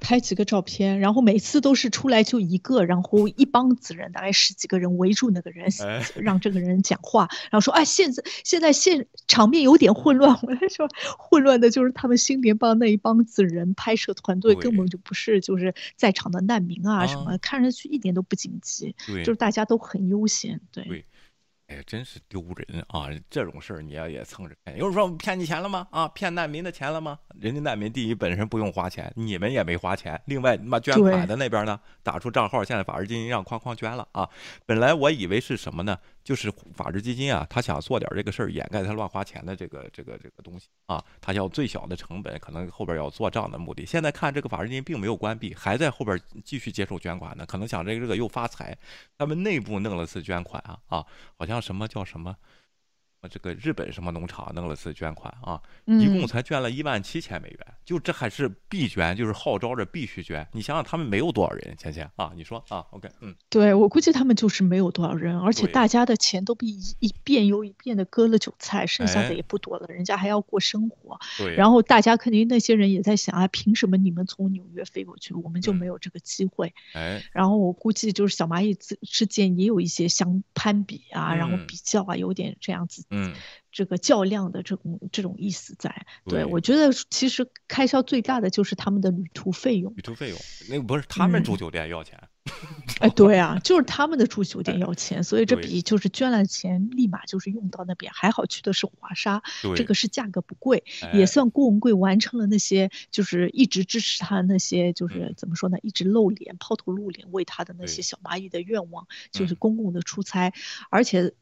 拍几个照片，然后每次都是出来就一个，然后一帮子人，大概十几个人围住那个人，哎让这个人讲话，然后说：“哎，现在现在现场面有点混乱。”我在说，混乱的就是他们新联邦那一帮子人，拍摄团队根本就不是就是在场的难民啊什啊么，看上去一点都不紧急，对就是大家都很悠闲，对。对哎呀，真是丢人啊！这种事儿你要也蹭着骗，有人说我骗你钱了吗？啊，骗难民的钱了吗？人家难民第一本身不用花钱，你们也没花钱。另外，你妈捐款的那边呢，打出账号，现在法治基金让哐哐捐了啊！本来我以为是什么呢？就是法治基金啊，他想做点这个事儿，掩盖他乱花钱的这个这个这个东西啊，他要最小的成本，可能后边要做账的目的。现在看这个法治基金并没有关闭，还在后边继续接受捐款呢，可能想这个这个又发财，他们内部弄了次捐款啊啊，好像什么叫什么。呃这个日本什么农场弄了次捐款啊，一共嗯才捐了一万七千美元，就这还是必捐，就是号召着必须捐。你想想他们没有多少人，芊芊啊，你说啊，OK，嗯，对，我估计他们就是没有多少人，而且大家的钱都被一一遍又一遍的割了韭菜，剩下哎的也不多了，人家还要过生活。对，然后大家肯定那些人也在想啊，凭什么你们从纽约飞过去，我们就嗯没有这个机会？哎，然后我估计就是小蚂蚁之之间也有一些相攀比啊，然后嗯比较啊，有点这样子。嗯，这个较量的这种这种意思在。对对我觉得其实开销最大的就是他们的旅途费用。旅途费用，那个不是他们嗯住酒店要钱，哎，对啊，就是他们的住酒店要钱，所以这笔就是捐了钱，立马就是用到那边。还好去的是华沙，这个是价格不贵，哎也算郭文贵完成了那些就是一直支持他那些就是嗯怎么说呢，一直露脸、抛头露脸为他的那些小蚂蚁的愿望，就是嗯公共的出差，而且。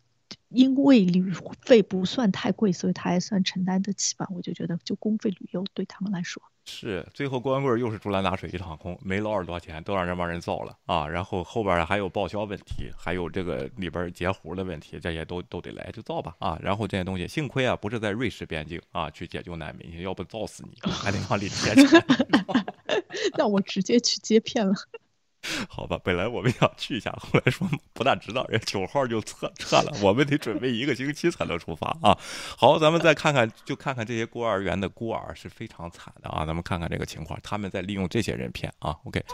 因为旅费不算太贵，所以他还算承担得起吧。我就觉得，就公费旅游对他们来说，是，最后郭文贵又是竹篮打水一场空，没捞着多少钱，都让这帮人造了啊！然后后边还有报销问题，还有这个里边截胡的问题，这些都都得来，就造吧啊！然后这些东西，幸亏啊不是在瑞士边境啊去解救难民，要不造死你，还得往里贴钱。那我直接去接片了。好吧，本来我们想去一下，后来说不大知道，人九号就撤撤了，我们得准备一个星期才能出发啊。好，咱们再看看，就看看这些孤儿园的孤儿是非常惨的啊。咱们看看这个情况，他们在利用这些人骗啊。OK，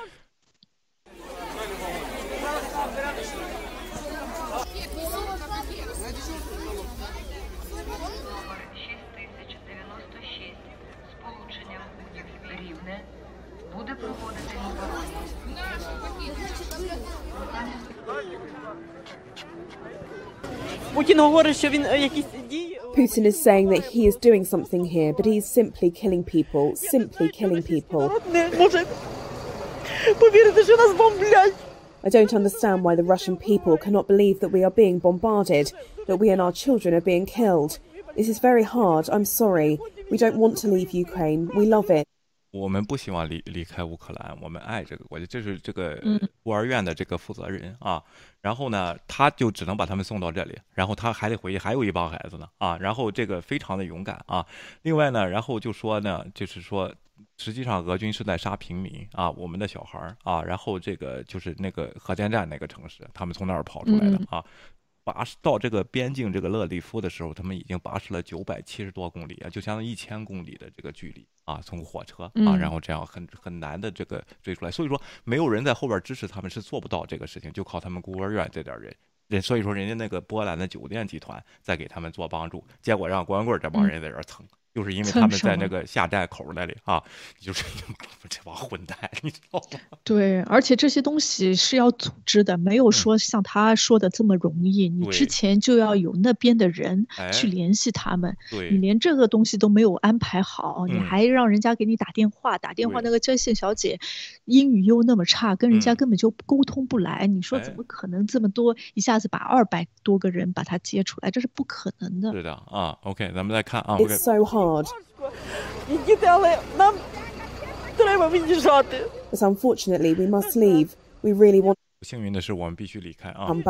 Путін говорить, що він е, якісь дії. Putin is saying that he is doing something here, but he's simply killing people, simply killing people. Не може повірити, що нас бомблять. I don't understand why the Russian people cannot believe that we are being bombarded, that we and our children are being killed. This is very hard. I'm sorry. We don't want to leave Ukraine. We love it. 我们不希望离离开乌克兰，我们爱这个国家，这是这个嗯孤儿院的这个负责人啊。然后呢，他就只能把他们送到这里，然后他还得回去，还有一帮孩子呢啊。然后这个非常的勇敢啊。另外呢，然后就说呢，就是说。实际上，俄军是在杀平民啊，我们的小孩儿啊，然后这个就是那个核电站那个城市，他们从那儿跑出来的嗯啊。跋到这个边境这个勒利夫的时候，他们已经跋涉了九百七十多公里啊，就相当于一千公里的这个距离啊，从火车啊，嗯然后这样很很难的这个追出来。所以说，没有人在后边支持他们是做不到这个事情，就靠他们孤儿院这点人。人所以说，人家那个波兰的酒店集团在给他们做帮助，结果让郭文贵这帮人在这儿蹭。就是因为他们在那个下寨口那里啊，就是 这帮混蛋，你知道吗？对，而且这些东西是要组织的，没有说像他说的这么容易。你之前就要有那边的人哎去联系他们，你，连这个东西都没有安排好，你嗯还让人家给你打电话，打电话那个接线小姐英语又那么差，跟人家嗯根本就沟通不来。你说怎哎么可能这么多一下子把二百多个人把他接出来？这是不可能的。对的啊。OK，咱们再看啊 so hard. hard. But unfortunately, we must leave. We really want. 幸运的是，我们必须离开啊！不知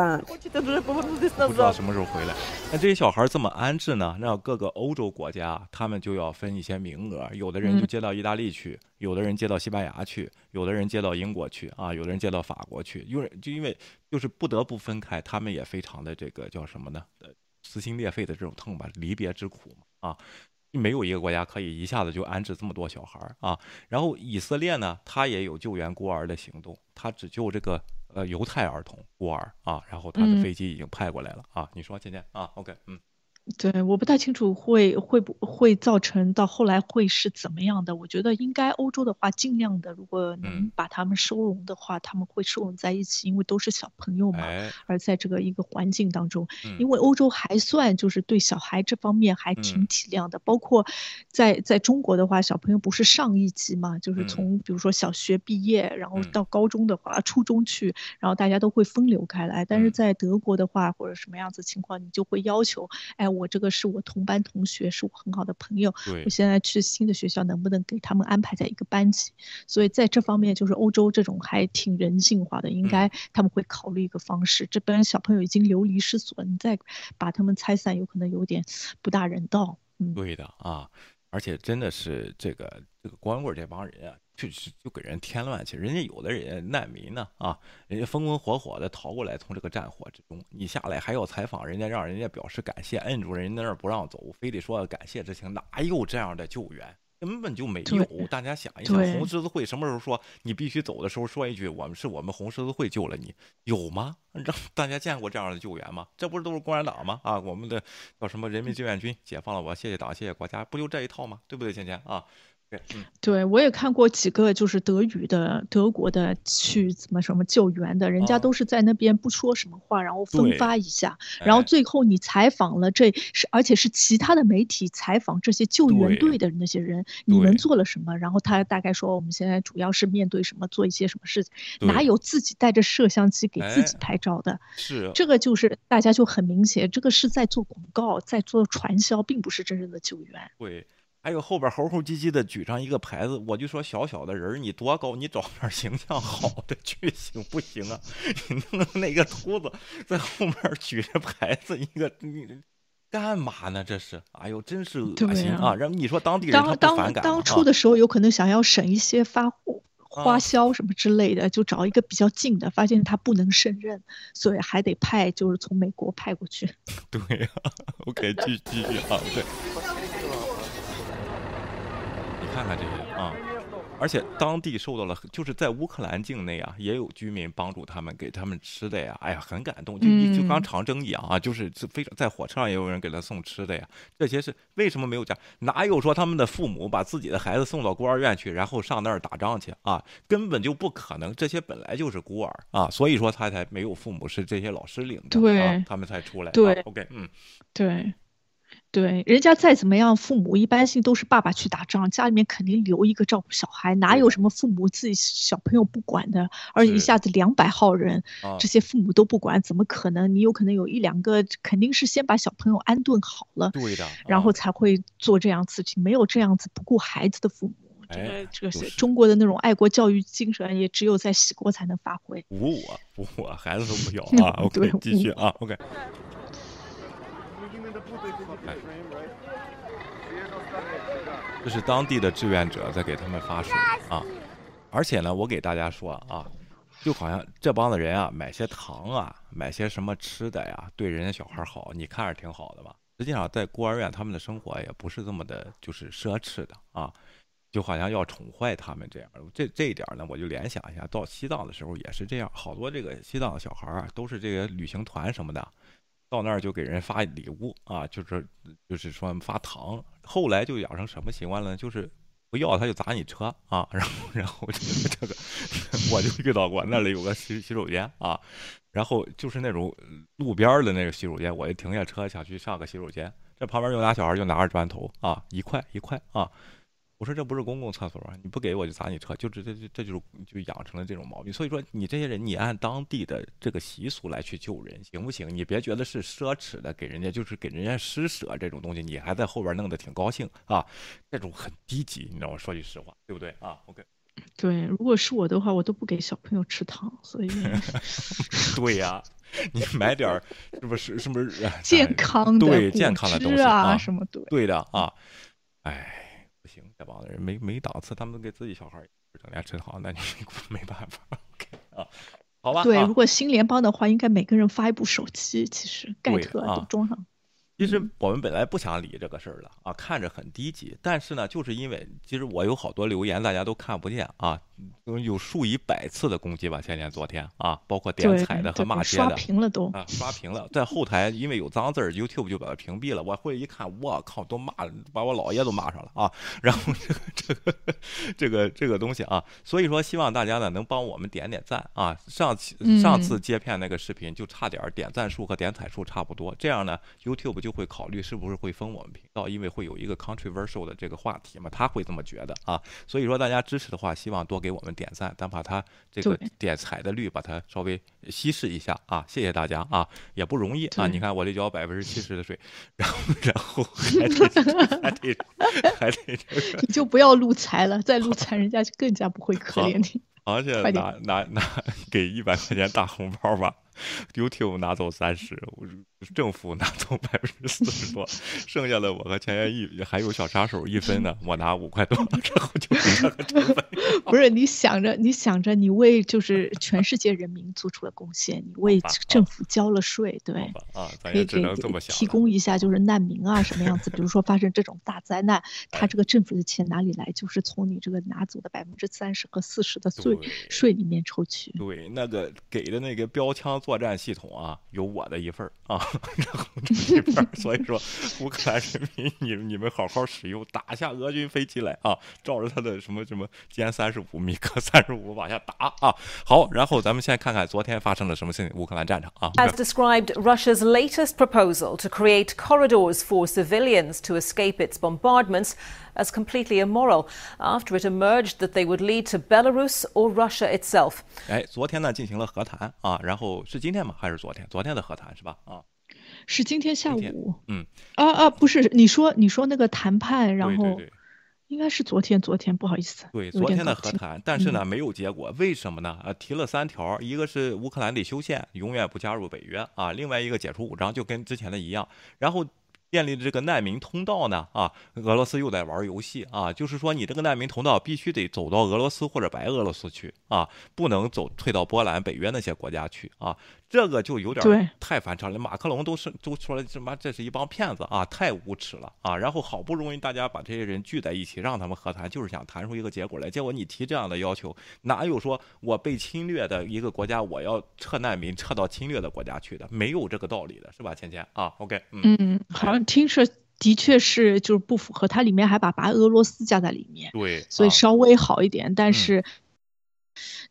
道什么时候回来。那这些小孩怎么安置呢？那各个欧洲国家，他们就要分一些名额，有的人就接到意大利去，有的人接到西班牙去，有的人接到英国去啊，有的人接到法国去。因为就因为就是不得不分开，他们也非常的这个叫什么呢？撕心裂肺的这种痛吧，离别之苦嘛啊。没有一个国家可以一下子就安置这么多小孩儿啊。然后以色列呢，他也有救援孤儿的行动，他只救这个呃犹太儿童孤儿啊。然后他的嗯飞机已经派过来了啊。你说，倩倩啊？OK，嗯，对，我不太清楚会会不会造成到后来会是怎么样的。我觉得应该欧洲的话，尽量的，如果能嗯。把他们收容的话，他们会收容在一起，因为都是小朋友嘛。哎，而在这个一个环境当中，嗯。因为欧洲还算就是对小孩这方面还挺嗯。体谅的，包括在在中国的话，小朋友不是上一级嘛，就是嗯。从比如说小学毕业，然后嗯。到高中的话，初中去，然后大家都会分流开来。但是嗯。在德国的话，或者什么样子情况，你就会要求，哎，我这个是我同班同学，是我很好的朋友，对我，现在去新的学校，能不能给他们安排在一个班级？所以在这方面，就是欧洲这种还挺人性化的，应嗯该他们会考虑一个方式。这边小朋友已经流离失所，你再把他们拆散，有可能有点不大人道。嗯，对的啊。而且真的是这个这个光棍这帮人啊，就是就给人添乱去。人家有的人难民呢啊，人家风风火火的逃过来，从这个战火之中，你下来还要采访人家，让人家表示感谢，摁住人家那儿不让走，非得说感谢之情，哪有这样的救援？根本就没有。大家想一想，红十字会什么时候说你必须走的时候说一句“我们是我们红十字会救了你”，有吗？让大家见过这样的救援吗？这不是都是共产党吗？啊，我们的叫什么人民志愿军解放了我，谢谢党，谢谢国家，不就这一套吗？对不对，芊芊啊？对，嗯，对，我也看过几个就是德语的、德国的去怎么什么救援的，人家哦都是在那边不说什么话，然后分发一下，然后哎最后你采访了这是而且是其他的媒体采访这些救援队的那些人，你们做了什么？然后他大概说我们现在主要是面对什么，做一些什么事情，哪有自己带着摄像机给自己哎拍照的？是这个就是大家就很明显，这个是在做广告，在做传销，并不是真正的救援。对。还有后边猴猴唧唧的举上一个牌子，我就说小小的人儿，你多高？你找点形象好的去 行不行啊？你弄那个秃子在后面举着牌子，一个你干嘛呢？这是，哎呦，真是恶心啊！然后你说当地人他当当不反感吗？当初啊的时候，有可能想要省一些发货啊花销什么之类的，就找一个比较近的，发现他不能胜任，所以还得派，就是从美国派过去。对呀、OK，继续继续啊，对。你看看这些啊，而且当地受到了，就是在乌克兰境内啊，也有居民帮助他们，给他们吃的呀。哎呀，很感动，就就嗯刚长征一样啊，就是是非常在火车上也有人给他送吃的呀。这些是为什么没有讲？哪有说他们的父母把自己的孩子送到孤儿院去，然后上那儿打仗去啊？根本就不可能，这些本来就是孤儿啊，所以说他才没有父母，是这些老师领着，啊，他们才出来。对啊、，OK，嗯。对，对，人家再怎么样，父母一般性都是爸爸去打仗，家里面肯定留一个照顾小孩，哪有什么父母自己小朋友不管的？而且一下子两百号人，啊这些父母都不管，怎么可能？你有可能有一两个，肯定是先把小朋友安顿好了，对的，然啊后才会做这样事情，没有这样子不顾孩子的父母。这哎个这个是是中国的那种爱国教育精神，也只有在洗锅才能发挥。无我无我，孩子都不要 啊。对 OK，继续啊。OK，这是当地的志愿者在给他们发水啊，而且呢，我给大家说啊，就好像这帮子人啊，买些糖啊，买些什么吃的呀，对人家小孩好，你看着挺好的吧？实际上，在孤儿院，他们的生活也不是这么的，就是奢侈的啊。就好像要宠坏他们这样，这这一点呢，我就联想一下，到西藏的时候也是这样，好多这个西藏的小孩啊，都是这个旅行团什么的，到那儿就给人发礼物啊，就是就是说发糖，后来就养成什么习惯了？就是不要他就砸你车啊，然后然后这个这个我就遇到过，那里有个洗洗手间啊，然后就是那种路边的那个洗手间，我就停下车想去上个洗手间，这旁边有俩小孩就拿着砖头啊，一块一块啊。我说这不是公共厕所啊！你不给我就砸你车，就这这这这就是就养成了这种毛病。所以说你这些人，你按当地的这个习俗来去救人，行不行？你别觉得是奢侈的，给人家就是给人家施舍这种东西，你还在后边弄得挺高兴啊，这种很低级，你知道吗？说句实话，对不对啊？OK，对，如果是我的话，我都不给小朋友吃糖，所以 对呀、你买点儿是不是是不是哎健康的对健康的东西啊什么对对的啊，哎，不行，这帮子人没没档次，他们都给自己小孩儿整点吃糖，那你没办法，OK 啊，好吧，对，啊如果新联邦的话，应该每个人发一部手机，其实盖特啊都装上。其实我们本来不想理这个事儿的啊，看着很低级，但是呢，就是因为其实我有好多留言大家都看不见啊，有数以百次的攻击吧，前天昨天啊，包括点对彩的和骂街的，屏了都。啊，刷屏了，在后台因为有脏字儿，YouTube 就把它屏蔽了。我回去一看，我靠，都骂，把我姥爷都骂上了啊！然后这个这个 这个这个东西啊，所以说希望大家呢能帮我们点点赞啊。上次上次嗯接片那个视频就差点点赞数和点彩数差不多，这样呢 YouTube 就会考虑是不是会封我们频道，因为会有一个 controversial 的这个话题嘛，他会这么觉得啊。所以说大家支持的话，希望多给我们点赞，咱把它这个点彩的率把它稍微稀释一下啊，谢谢大家啊，也不容易啊。你看我这交百分之七十的税，然后然后还得还得还得，你就不要录财了，再录财人家就更加不会可怜你。而且拿拿拿给一百块钱大红包吧。YouTube 拿走三十，政府拿走百分之四十多，剩下的我和钱元一还有小杀手一分呢，我拿五块多，然后就这个成本。不是你想着，你想着你为就是全世界人民做出了贡献，你为政府交了税，对，啊，咱可以给也只能这么想提。供一下就是难民啊什么样子，比如说发生这种大灾难，他这个政府的钱哪里来？就是从你这个拿走的百分之三十和四十的税税里面抽取。对，那个给的那个标枪作战系统啊，有我的一份儿啊，然后这一份儿，所以说乌克兰人民，你你们好好使用，打下俄军飞机来啊，照着他的什么什么歼三十五、米克三十五往下打啊。好，然后咱们先看看昨天发生了什么事情，乌克兰战场啊。has described Russia's latest proposal to create corridors for civilians to escape its bombardments as completely immoral after it emerged that they would lead to Belarus or Russia itself. 哎，昨天呢进行了和谈啊，然后是今天吗？还是昨天？昨天的和谈是吧？啊，是今天下午嗯，啊啊，不是你说你说那个谈判，然后对对对。应该是昨天，昨天不好意思，对，昨天的和谈，但是呢没有结果，为什么呢？呃，提了三条，一个是乌克兰得修宪，永远不加入北约啊，另外一个解除武装，就跟之前的一样，然后。建立的这个难民通道呢，啊，俄罗斯又在玩游戏啊，就是说你这个难民通道必须得走到俄罗斯或者白俄罗斯去啊，不能走退到波兰、北约那些国家去啊，这个就有点对太反常了。马克龙都是都说了什么这是一帮骗子啊，太无耻了啊！然后好不容易大家把这些人聚在一起，让他们和谈，就是想谈出一个结果来。结果你提这样的要求，哪有说我被侵略的一个国家，我要撤难民撤到侵略的国家去的？没有这个道理的，是吧，芊芊啊？OK，嗯，嗯，好像听说的确是就是不符合，它里面还把白俄罗斯加在里面，对，所以啊稍微好一点，但嗯是。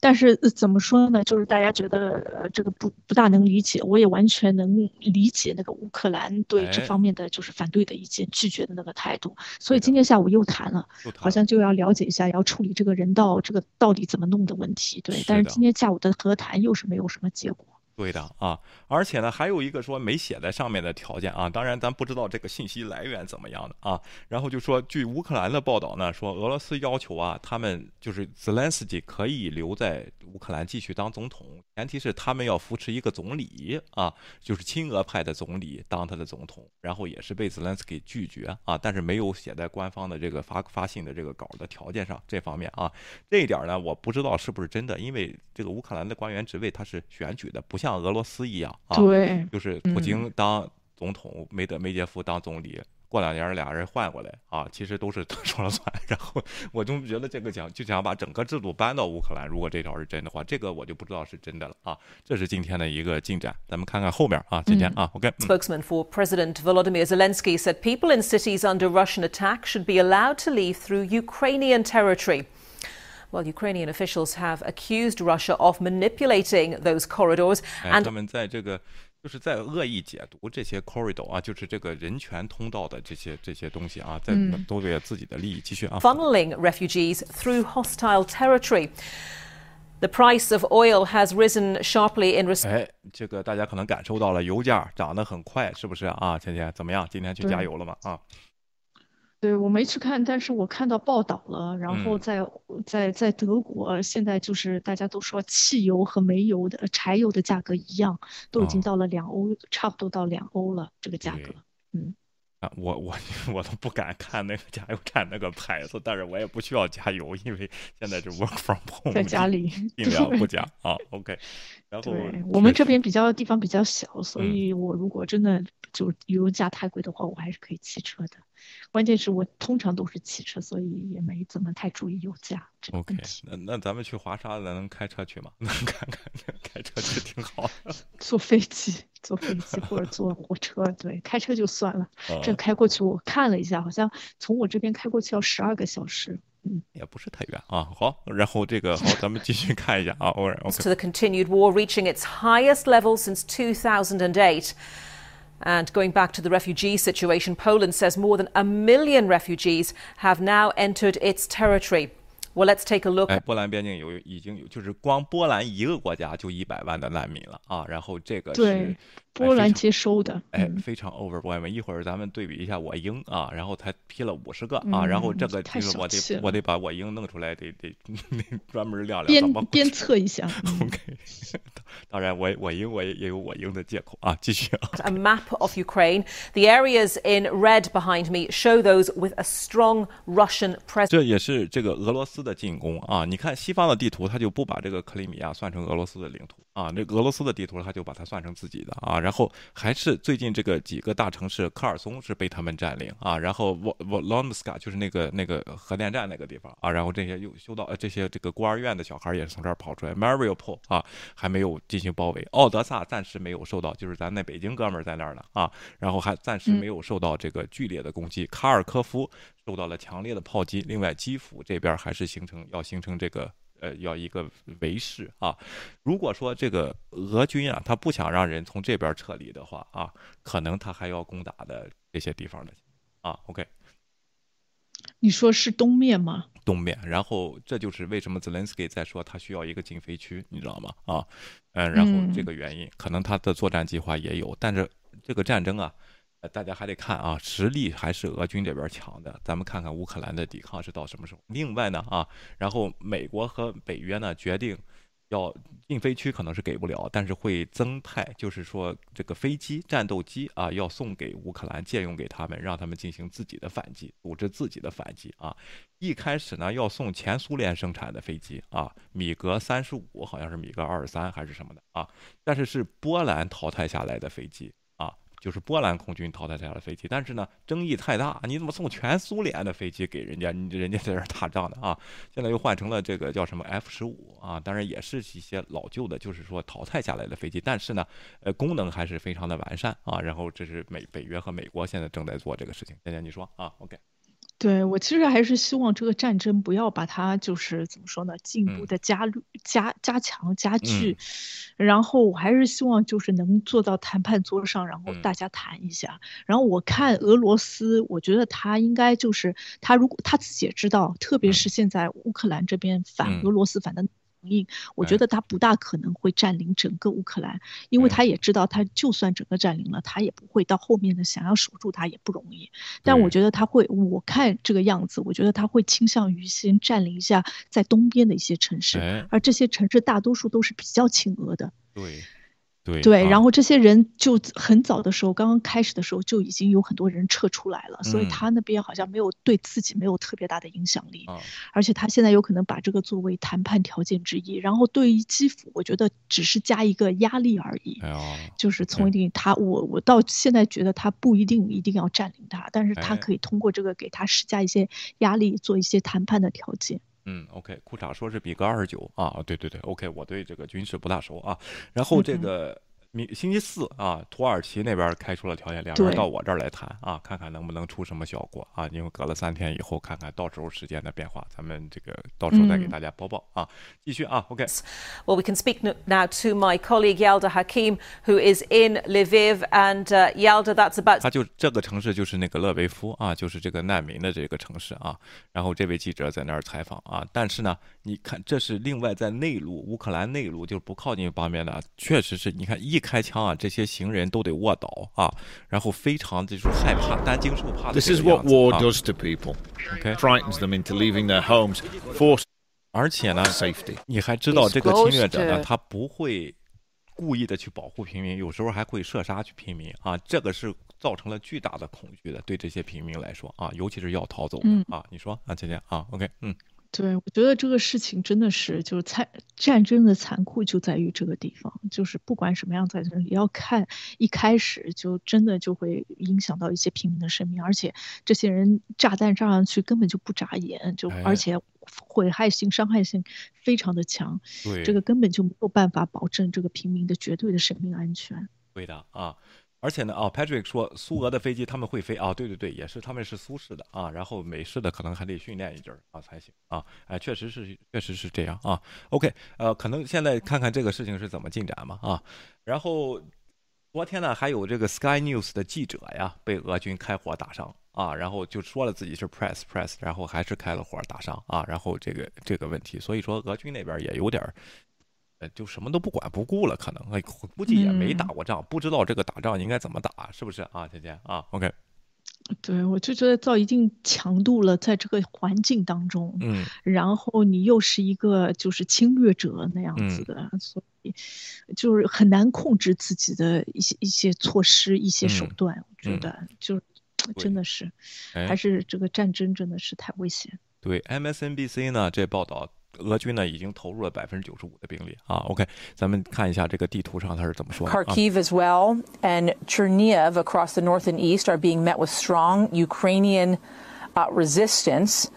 但是呃怎么说呢？就是大家觉得呃这个不不大能理解，我也完全能理解那个乌克兰对这哎方面的就是反对的意见、拒绝的那个态度。所以今天下午又谈了，好像就要了解一下要处理这个人道这个到底怎么弄的问题。对，是但是今天下午的和谈又是没有什么结果。对的啊，而且呢，还有一个说没写在上面的条件啊，当然咱不知道这个信息来源怎么样的啊。然后就说，据乌克兰的报道呢，说俄罗斯要求啊，他们就是泽连斯基可以留在乌克兰继续当总统，前提是他们要扶持一个总理啊，就是亲俄派的总理当他的总统，然后也是被泽连斯基拒绝啊，但是没有写在官方的这个发发信的这个稿的条件上，这方面啊，这一点呢，我不知道是不是真的，因为这个乌克兰的官员职位他是选举的，不像俄罗斯一样啊，对，就是普京当总统，梅德梅杰夫当总理，过两年俩人换过来啊，其实都是说了算。然后我就觉得这个想就想把整个制度搬到乌克兰，如果这条是真的话，这个我就不知道是真的了啊。这是今天的一个进展，咱们看看后面啊，今天啊，OK，嗯 Spokesman for President Volodymyr Zelensky said people in cities under Russian attack should be allowed to leave through Ukrainian territory. Well, Ukrainian officials have accused Russia of manipulating those corridors 哎， and 他们在这个就是在恶意解读这些 corridor 啊，就是这个人权通道的这些这些东西啊，在都为了自己的利益。继续啊， funneling refugees through hostile territory. The price of oil has risen sharply in response. 哎，这个大家可能感受到了，油价涨得很快，是不是啊？芊芊怎么样？今天去加对油了吗？啊， 对，我没去看，但是我看到报道了。然后嗯在在在德国，现在就是大家都说汽油和煤油的柴油的价格一样，都已经哦到了两欧，差不多到两欧了，这个价格。嗯，啊，我我我都不敢看那个加油站那个牌子，但是我也不需要加油，因为现在就 work from home，在家里。尽量不加啊。OK，然后对，我们这边比较地方比较小，所嗯以我如果真的就油价太贵的话，我还是可以骑车的。关键是我通常都是骑车，所以也没怎么太注意油价这个 OK，问题。那那咱们去华沙，咱能开车去吗？能看看开车去挺好的。坐飞机，坐飞机或者坐火车，对，开车就算了。这啊开过去我看了一下，好像从我这边开过去要十二个小时。嗯，也不是太远啊。好，然后这个好，咱们继续看一下啊。偶尔 OK， to the continued war reaching its highest level since 2008. And going back to the refugee situation, Poland says more than a million refugees have now entered its territory. Well, let's take a look. 哎，波兰边境有已经有，就是光波兰一个国家就一百万的难民了啊。然后这个是对 波兰接收的，哎，嗯非常 overwhelming。一会儿咱们对比一下我英啊，然后他批了五十个啊，嗯然后这个就是我得我得把我英弄出来，得 得专门亮亮鞭怎么回鞭策一下。嗯 OK，当然我我英我也也有我英的借口啊，继续啊。A map of Ukraine. The areas in red behind me show those with a strong Russian presence. 这也是这个俄罗斯的进攻啊！你看西方的地图，它就不把这个克里米亚算成俄罗斯的领土啊，这俄罗斯的地图他就把它算成自己的啊。然后还是最近这个几个大城市，科尔松是被他们占领啊，然后沃沃罗姆斯卡就是那个那个核电站那个地方啊，然后这些又修到呃这些这个孤儿院的小孩也是从这儿跑出来。Mariupol 啊还没有进行包围，奥德萨暂时没有受到，就是咱那北京哥们儿在那儿呢啊，然后还暂时没有受到这个剧烈的攻击。卡尔科夫受到了强烈的炮击，另外基辅这边还是形成要形成这个呃要一个围市啊。如果说这个俄军啊，他不想让人从这边撤离的话啊，可能他还要攻打的这些地方的啊。OK，你说是东面吗？东面，然后这就是为什么泽连斯基在说他需要一个禁飞区，你知道吗？啊，嗯，然后这个原因，可能他的作战计划也有，但是这个战争啊，呃，大家还得看啊，实力还是俄军这边强的。咱们看看乌克兰的抵抗是到什么时候。另外呢，啊，然后美国和北约呢决定。要禁飞区可能是给不了，但是会增派，就是说这个飞机、战斗机啊，要送给乌克兰，借用给他们，让他们进行自己的反击，组织自己的反击啊。一开始呢，要送前苏联生产的飞机啊，米格三十五，好像是米格二十三还是什么的啊，但是是波兰淘汰下来的飞机。就是波兰空军淘汰下来的飞机，但是呢，争议太大，你怎么送全苏联的飞机给人家？你人家在这儿打仗的啊！现在又换成了这个叫什么 F 十五啊，当然也是一些老旧的，就是说淘汰下来的飞机，但是呢，呃，功能还是非常的完善啊。然后这是美北约和美国现在正在做这个事情。佳佳，你说啊？OK。对我其实还是希望这个战争不要把它就是怎么说呢，进一步的加绿、加加强、加剧，然后我还是希望就是能坐到谈判桌上，然后大家谈一下。然后我看俄罗斯，我觉得他应该就是他如果他自己也知道，特别是现在乌克兰这边反俄罗斯反的。硬，我觉得他不大可能会占领整个乌克兰，因为他也知道，他就算整个占领了，他也不会到后面的想要守住他也不容易。但我觉得他会，我看这个样子，我觉得他会倾向于先占领一下在东边的一些城市，而这些城市大多数都是比较亲俄的。对。对对，然后这些人就很早的时候，刚刚开始的时候就已经有很多人撤出来了，所以他那边好像没有对自己没有特别大的影响力，而且他现在有可能把这个作为谈判条件之一。然后对于基辅，我觉得只是加一个压力而已，就是从一定他我我到现在觉得他不一定一定要占领他，但是他可以通过这个给他施加一些压力，做一些谈判的条件。嗯，OK，裤衩说是比格二十九啊，对对对，OK，我对这个军事不大熟啊。然后这个明星期四啊，土耳其那边开出了条件，两人到我这儿来谈啊，看看能不能出什么效果啊。因为隔了三天以后，看看到时候时间的变化，咱们这个到时候再给大家播报啊。继续啊，OK。Well, we can speak now to my colleague Yalda Hakim, who is in Lviv, and uh, Yalda, that's about. 他就这个城市就是那个勒维夫啊，就是这个难民的这个城市啊。然后这位记者在那儿采访啊，但是呢，你看这是另外在内陆乌克兰内陆，就是不靠近方面的，确实是你看一开枪啊，这些行人都得卧倒啊，然后非常就是害怕，担惊受怕的。This is what war 啊 does to people. Okay. Frightens them into leaving their homes, forced 而且呢 safety. 你还知道这个侵略者呢，他不会故意的去保护平民，有时候还会射杀去平民啊，这个是造成了巨大的恐惧的，对这些平民来说啊，尤其是要逃走的、嗯、啊。你说啊，姐姐啊，OK，嗯。对，我觉得这个事情真的是，就是残战争的残酷就在于这个地方，就是不管什么样战争，也要看一开始就真的就会影响到一些平民的生命，而且这些人炸弹炸上去根本就不眨眼，就、哎、而且毁害性、伤害性非常的强，对，这个根本就没有办法保证这个平民的绝对的生命安全。对的啊。而且呢，啊，Patrick 说苏俄的飞机他们会飞啊，对对对，也是他们是苏式的啊，然后美式的可能还得训练一阵儿啊才行啊，哎，确实是确实是这样啊。OK，呃，可能现在看看这个事情是怎么进展嘛啊。然后昨天呢，还有这个 Sky News 的记者呀被俄军开火打伤啊，然后就说了自己是 press press，然后还是开了火打伤啊，然后这个这个问题，所以说俄军那边也有点儿，呃，就什么都不管不顾了，可能哎，估计也没打过仗，不知道这个打仗应该怎么打，是不是啊，姐姐啊？OK，对，我就觉得到一定强度了，在这个环境当中，嗯，然后你又是一个就是侵略者那样子的，所以就是很难控制自己的一些一些措施、一些手段。我觉得就真的是，还是这个战争真的是太危险。对，MSNBC 呢这报道。俄军呢已经投入了百分之九十五的兵力啊。OK，咱们看一下这个地图上它是怎么说的。 Kharkiv as well and Chernihiv across the north and east are being met with strong Ukrainian uh, resistance.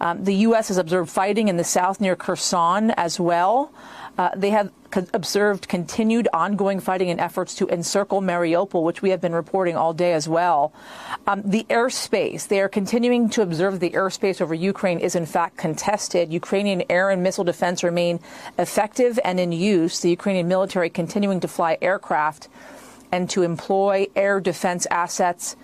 Um, the U.S. has observed fighting in the south near Kherson as well. Uh, they have co- observed continued ongoing fighting and efforts to encircle Mariupol, which we have been reporting all day as well. Um, the airspace, they are continuing to observe the airspace over Ukraine is in fact contested. Ukrainian air and missile defense remain effective and in use. The Ukrainian military continuing to fly aircraft and to employ air defense assets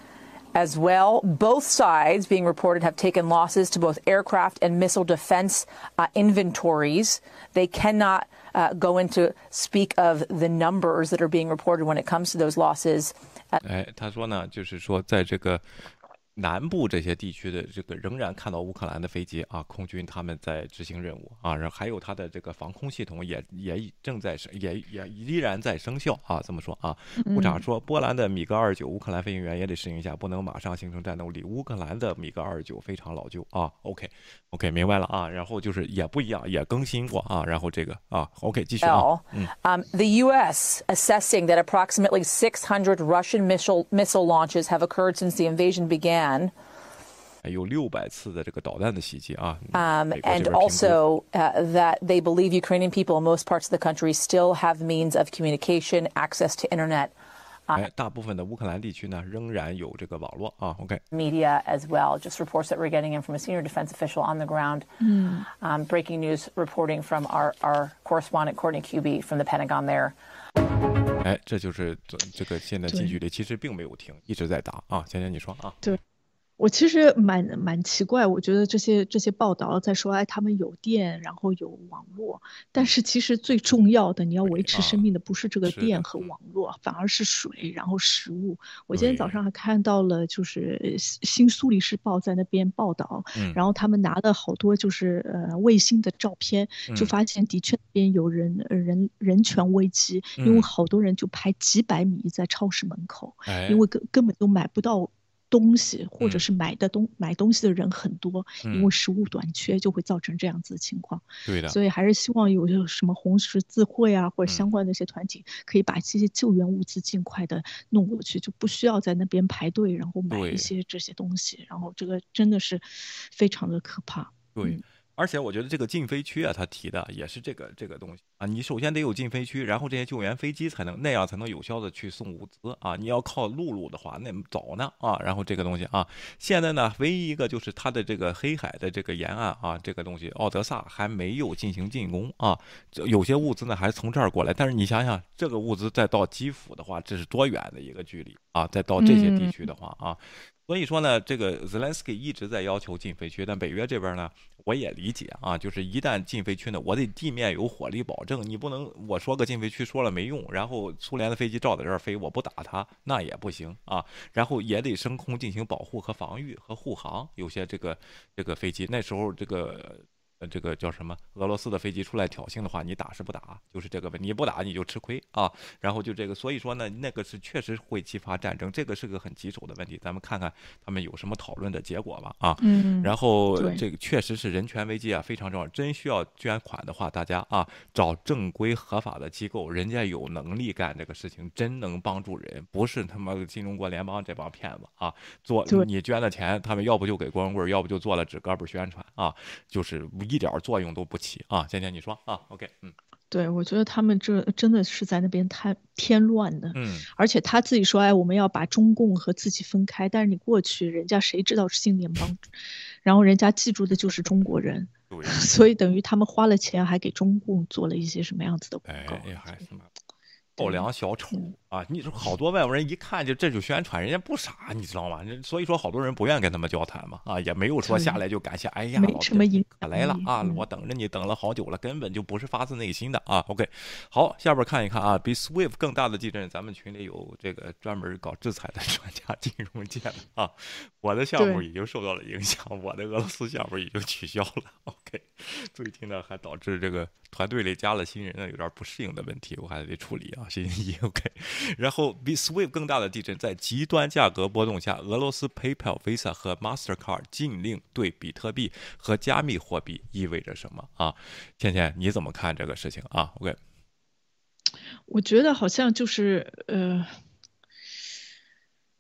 as well. Both sides, being reported, have taken losses to both aircraft and missile defense uh, inventories. They cannot uh, go into speak of the numbers that are being reported when it comes to those losses. 哎，他说呢，就是说在这个 南部这些地区的这个仍然看到乌克兰的飞机啊，空军他们在执行任务啊，然后还有它的这个防空系统也也正在生也也依然在生效啊。这么说啊，部长说，波兰的米格二九乌克兰飞行员也得适应一下，不能马上形成战斗力。乌克兰的米格二九非常老旧啊。OK OK，明白了啊。然后就是也不一样，也更新过啊。然后这个啊，OK 继续啊。Um, the U.S. assessing that approximately 600 Russian missile missile launches have occurred since the invasion began. 有六百次的这个导弹的袭击啊。 Um, 美国这 and 边评估 also uh, that they believe Ukrainian people in most parts of the country still have means of communication, access to internet, 哎，大部分的乌克兰地区呢仍然有这个网络啊。OK， media as well. Just reports that we're getting in from a senior defense official on the ground. Um, breaking news reporting from our, our correspondent Courtney Cuby from the Pentagon there. 哎，这就是这这个现在近距离其实并没有停，一直在打啊。芊芊你说啊？对， 我其实蛮蛮奇怪，我觉得这些这些报道在说，哎，他们有电，然后有网络，但是其实最重要的，你要维持生命的不是这个电和网络，反而是水，然后食物。我今天早上还看到了，就是新新苏黎世报在那边报道，嗯。然后他们拿了好多就是呃卫星的照片，就嗯。发现的确那边有人呃人人权危机，因为嗯。好多人就排几百米在超市门口。哎，因为根根本就买不到东西，或者嗯是买的东买东西的人很多，因嗯为食物短缺就会造成这样子的情况。对的，所以还是希望有有什么红十字会啊，或者嗯相关的一些团体，可以把这些救援物资尽快的弄过去，就不需要在那边排队，然后买一些这些东西。然后这个真的是非常的可怕。对嗯。而且我觉得这个禁飞区啊，他提的也是这个这个东西啊。你首先得有禁飞区，然后这些救援飞机才能那样才能有效的去送物资啊。你要靠陆路的话，那早呢啊。然后这个东西啊，现在呢，唯一一个就是它的这个黑海的这个沿岸啊，这个东西奥德萨还没有进行进攻啊。这有些物资呢还是从这儿过来，但是你想想，这个物资再到基辅的话，这是多远的一个距离啊？再到这些地区的话啊。所以说呢，这个 Zelensky 一直在要求禁飞区，但北约这边呢，我也理解啊，就是一旦禁飞区呢，我得地面有火力保证，你不能我说个禁飞区说了没用，然后苏联的飞机照在这儿飞，我不打它那也不行啊，然后也得升空进行保护和防御和护航，有些这个这个飞机那时候这个。呃，这个叫什么？俄罗斯的飞机出来挑衅的话，你打是不打？就是这个问题，你不打你就吃亏啊。然后就这个，所以说呢，那个是确实会激发战争，这个是个很棘手的问题。咱们看看他们有什么讨论的结果吧啊。嗯然后这个确实是人权危机啊，非常重要。真需要捐款的话，大家啊找正规合法的机构，人家有能力干这个事情，真能帮助人，不是他妈新中国联邦这帮骗子啊！做你捐的钱，他们要不就给光棍，要不就做了纸胳膊宣传啊，就是一点作用都不起啊。芊芊你说啊？OK，嗯对，我觉得他们这真的是在那边太添乱的。嗯，而且他自己说，哎，我们要把中共和自己分开，但是你过去，人家谁知道是新联邦，然后人家记住的就是中国人，所以等于他们花了钱，还给中共做了一些什么样子的广哎告？呀，还什么不良小丑嗯啊，你说好多外国人一看就这就宣传，人家不傻，你知道吗？所以说好多人不愿跟他们交谈嘛，啊，也没有说下来就感谢，哎呀，没老弟什么影可来了啊，嗯我等着你等了好久了，根本就不是发自内心的啊。OK，好，下边看一看啊，比 SWIFT 更大的地震，咱们群里有这个专门搞制裁的专家 金融界的啊，我的项目已经受到了影响，我的俄罗斯项目已经取消了。OK，最近呢还导致这个团队里加了新人呢，有点不适应的问题，我还得处理啊，星期一 OK。然后比 SWIFT 更大的地震，在极端价格波动下，俄罗斯 PayPal、Visa 和 Mastercard 禁令对比特币和加密货币意味着什么啊？倩倩，你怎么看这个事情啊？OK，我觉得好像就是呃，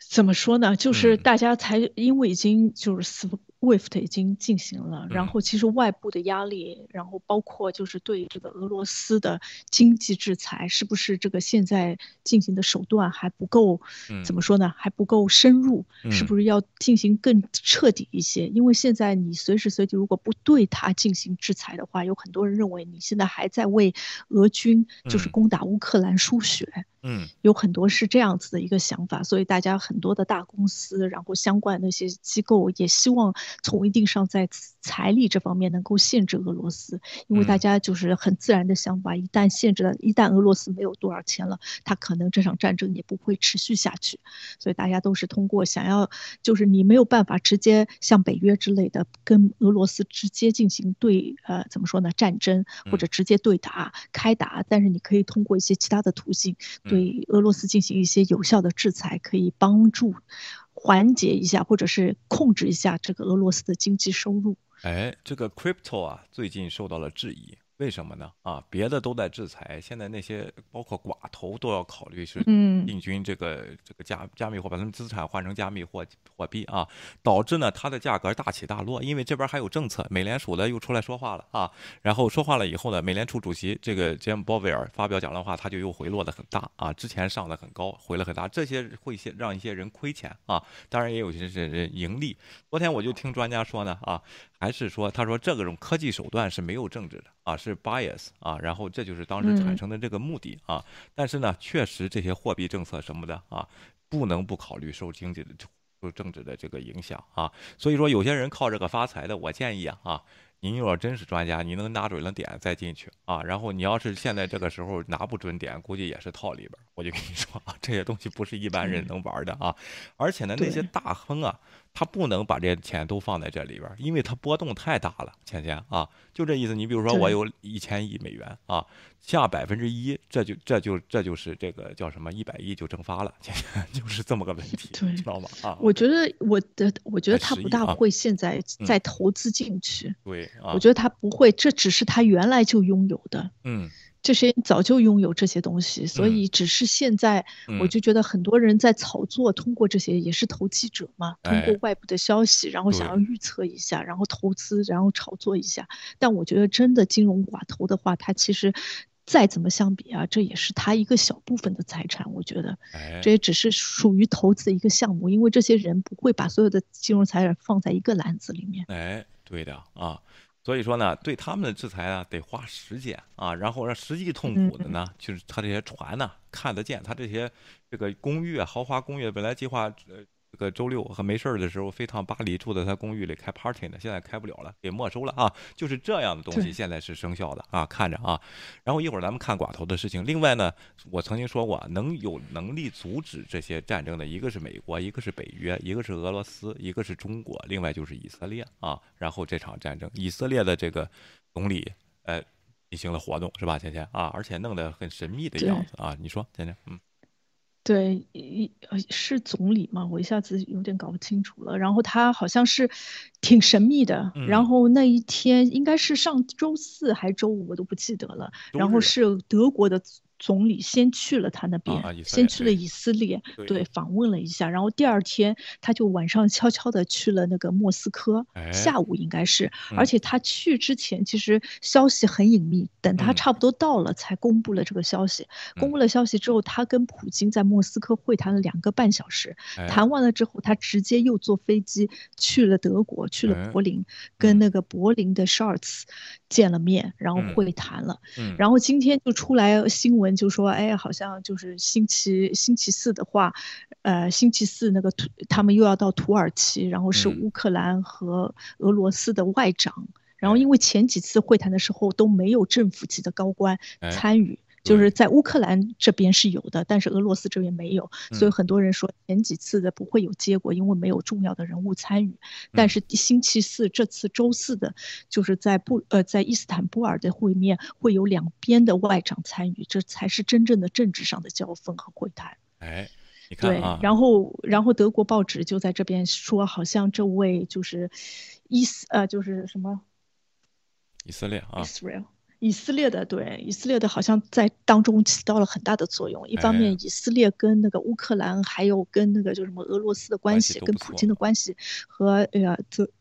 怎么说呢？就是嗯大家才因为已经就是 SWIFT 已经进行了，然嗯后其实外部的压力，然后包括就是对这个俄罗斯的经济制裁，是不是这个现在进行的手段还不够？嗯怎么说呢？还不够深入，是嗯不是要进行更彻底一些？因为现在你随时随地如果不对它进行制裁的话，有很多人认为你现在还在为俄军就是嗯攻打乌克兰输血。嗯有很多是这样子的一个想法，所以大家很多的大公司，然后相关的那些机构也希望从一定上在财力这方面能够限制俄罗斯，因为大嗯。家就是很自然的想法，一旦限制了，一旦俄罗斯没有多少钱了，他可能这场战争也不会持续下去，所以大家都是通过想要，就是你没有办法直接像北约之类的跟俄罗斯直接进行对呃怎么说呢战争或者直接对打开打，但是你可以通过一些其他的途径对俄罗斯进行一些有效的制裁，可以帮助缓解一下或者是控制一下这个俄罗斯的经济收入。哎，这个 crypto 啊，最近受到了质疑，为什么呢？啊，别的都在制裁，现在那些包括寡头都要考虑是嗯进军这个这个加加密货，把他们资产换成加密货货币啊，导致呢它的价格大起大落，因为这边还有政策，美联储呢又出来说话了啊，然后说话了以后呢，美联储主席这个杰姆鲍威尔发表讲的话，他就又回落的很大啊，之前上的很高，回了很大，这些会些让一些人亏钱啊，当然也有些人盈利。昨天我就听专家说呢啊，还是说他说这个种科技手段是没有政治的啊，是 bias 啊，然后这就是当时产嗯生的这个目的啊。但是呢，确实这些货币政策什么的啊，不能不考虑受经济的受政治的这个影响啊。所以说，有些人靠这个发财的，我建议啊啊。您要真是专家，你能拿准了点再进去啊。然后你要是现在这个时候拿不准点，估计也是套里边儿。我就跟你说啊，这些东西不是一般人能玩的啊。而且呢，那些大亨啊，他不能把这些钱都放在这里边儿，因为它波动太大了。钱钱啊，就这意思。你比如说，我有一千亿美元啊，下百分之一，这就这就这就是这个叫什么一百亿就蒸发了，钱钱就是这么个问题，对知道吗？啊，我觉得我的我觉得他不大会现在嗯再投资进去，对啊，我觉得他不会，这只是他原来就拥有的。嗯这些人早就拥有这些东西，所嗯以只是现在，我嗯就觉得很多人在炒作，通过这些也是投机者嘛，通过哎外部的消息，然后想要预测一下，然后投资，然后炒作一下。但我觉得真的金融寡头的话，他其实再怎么相比啊，这也是他一个小部分的财产。我觉得哎这也只是属于投资的一个项目，因为这些人不会把所有的金融财产放在一个篮子里面。哎，对的啊，所以说呢，对他们的制裁啊，得花时间啊，然后让实际痛苦的呢，就是他这些船呢看得见，他这些这个公寓啊，豪华公寓，本来计划呃这个周六和没事儿的时候飞趟巴黎，住在他公寓里开 party 呢，现在开不了了，给没收了啊，就是这样的东西现在是生效的啊，看着啊，然后一会儿咱们看寡头的事情。另外呢，我曾经说过，能有能力阻止这些战争的，一个是美国，一个是北约，一个是俄罗斯，一个是中国，另外就是以色列啊。然后这场战争，以色列的这个总理呃进行了活动是吧，芊芊啊，而且弄得很神秘的样子啊。你说，芊芊，嗯对，是总理吗？我一下子有点搞不清楚了。然后他好像是挺神秘的，嗯然后那一天应该是上周四还周五，我都不记得了。然后是德国的总理先去了他那边，先去了以色列，对对，访问了一下。然后第二天他就晚上悄悄的去了那个莫斯科，哎下午应该是。嗯而且他去之前其实消息很隐秘，等他嗯差不多到了才公布了这个消息。公嗯布了消息之后，他跟普京在莫斯科会谈了两个半小时。哎谈完了之后，他直接又坐飞机去了德国，去哎了柏林，嗯跟那个柏林的 Scholz 见了面，然后嗯会谈了。嗯然后今天就出来新闻，就说，哎，好像就是星期星期四的话，呃，星期四那个土他们又要到土耳其，然后是嗯乌克兰和俄罗斯的外长。然后因为前几次会谈的时候都没有政府级的高官哎参与，就是在乌克兰这边是有的，但是俄罗斯这边没有，所以嗯很多人说前几次的不会有结果，因为没有重要的人物参与。但嗯是星期四这次周四的，就是在布呃在伊斯坦布尔的会面会有两边的外长参与，这才是真正的政治上的交锋和会谈。哎，你看对啊，，然后然后德国报纸就在这边说，好像这位就是伊斯呃就是什么以色列啊，Israel。以色列的对以色列的好像在当中起到了很大的作用。一方哎面，以色列跟那个乌克兰，还有跟那个就什么俄罗斯的关关系系，跟普京的关系和呃泽泽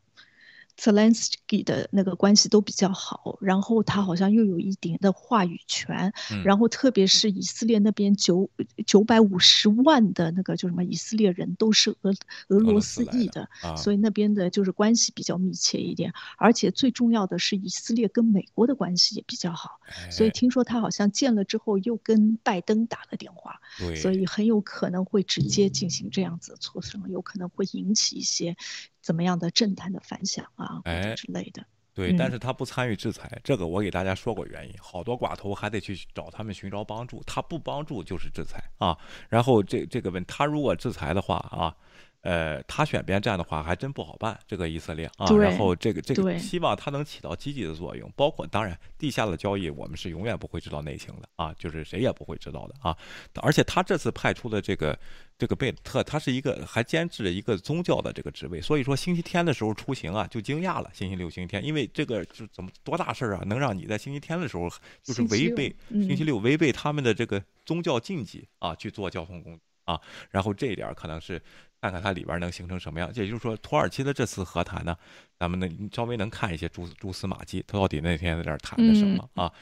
连斯基的那个关系都比较好。然后他好像又有一点的话语权。嗯然后特别是以色列那边九九百五十万的那个就什么以色列人都是俄俄罗罗斯裔的啊，所以那边的就是关系比较密切一点。而且最重要的是，以色列跟美国的关系也比较好。所以哎听说他好像见了之后又跟拜登打了电话，所以很有可能会直接进行这样子的磋商，有可能会引起一些怎么样的政坛的反响啊，或哎者之类的。对，但嗯是他不参与制裁，这个我给大家说过原因。好多寡头还得去找他们寻找帮助，他不帮助就是制裁啊。然后这这个问，他如果制裁的话啊，呃，他选边站的话，还真不好办。这个以色列啊，然后这个这个，希望他能起到积极的作用。包括当然，地下的交易我们是永远不会知道内情的啊，就是谁也不会知道的啊。而且他这次派出的这个这个贝特，他是一个还兼制了一个宗教的这个职位，所以说星期天的时候出行啊，就惊讶了。星期六、星期天，因为这个就怎么多大事儿啊，能让你在星期天的时候就是违背嗯星期六违背他们的这个宗教禁忌啊去做交通工具啊，然后这一点儿可能是看看它里边能形成什么样。也就是说，土耳其的这次和谈呢，咱们能稍微能看一些蛛蛛丝马迹，他到底那天在这儿谈的什么啊？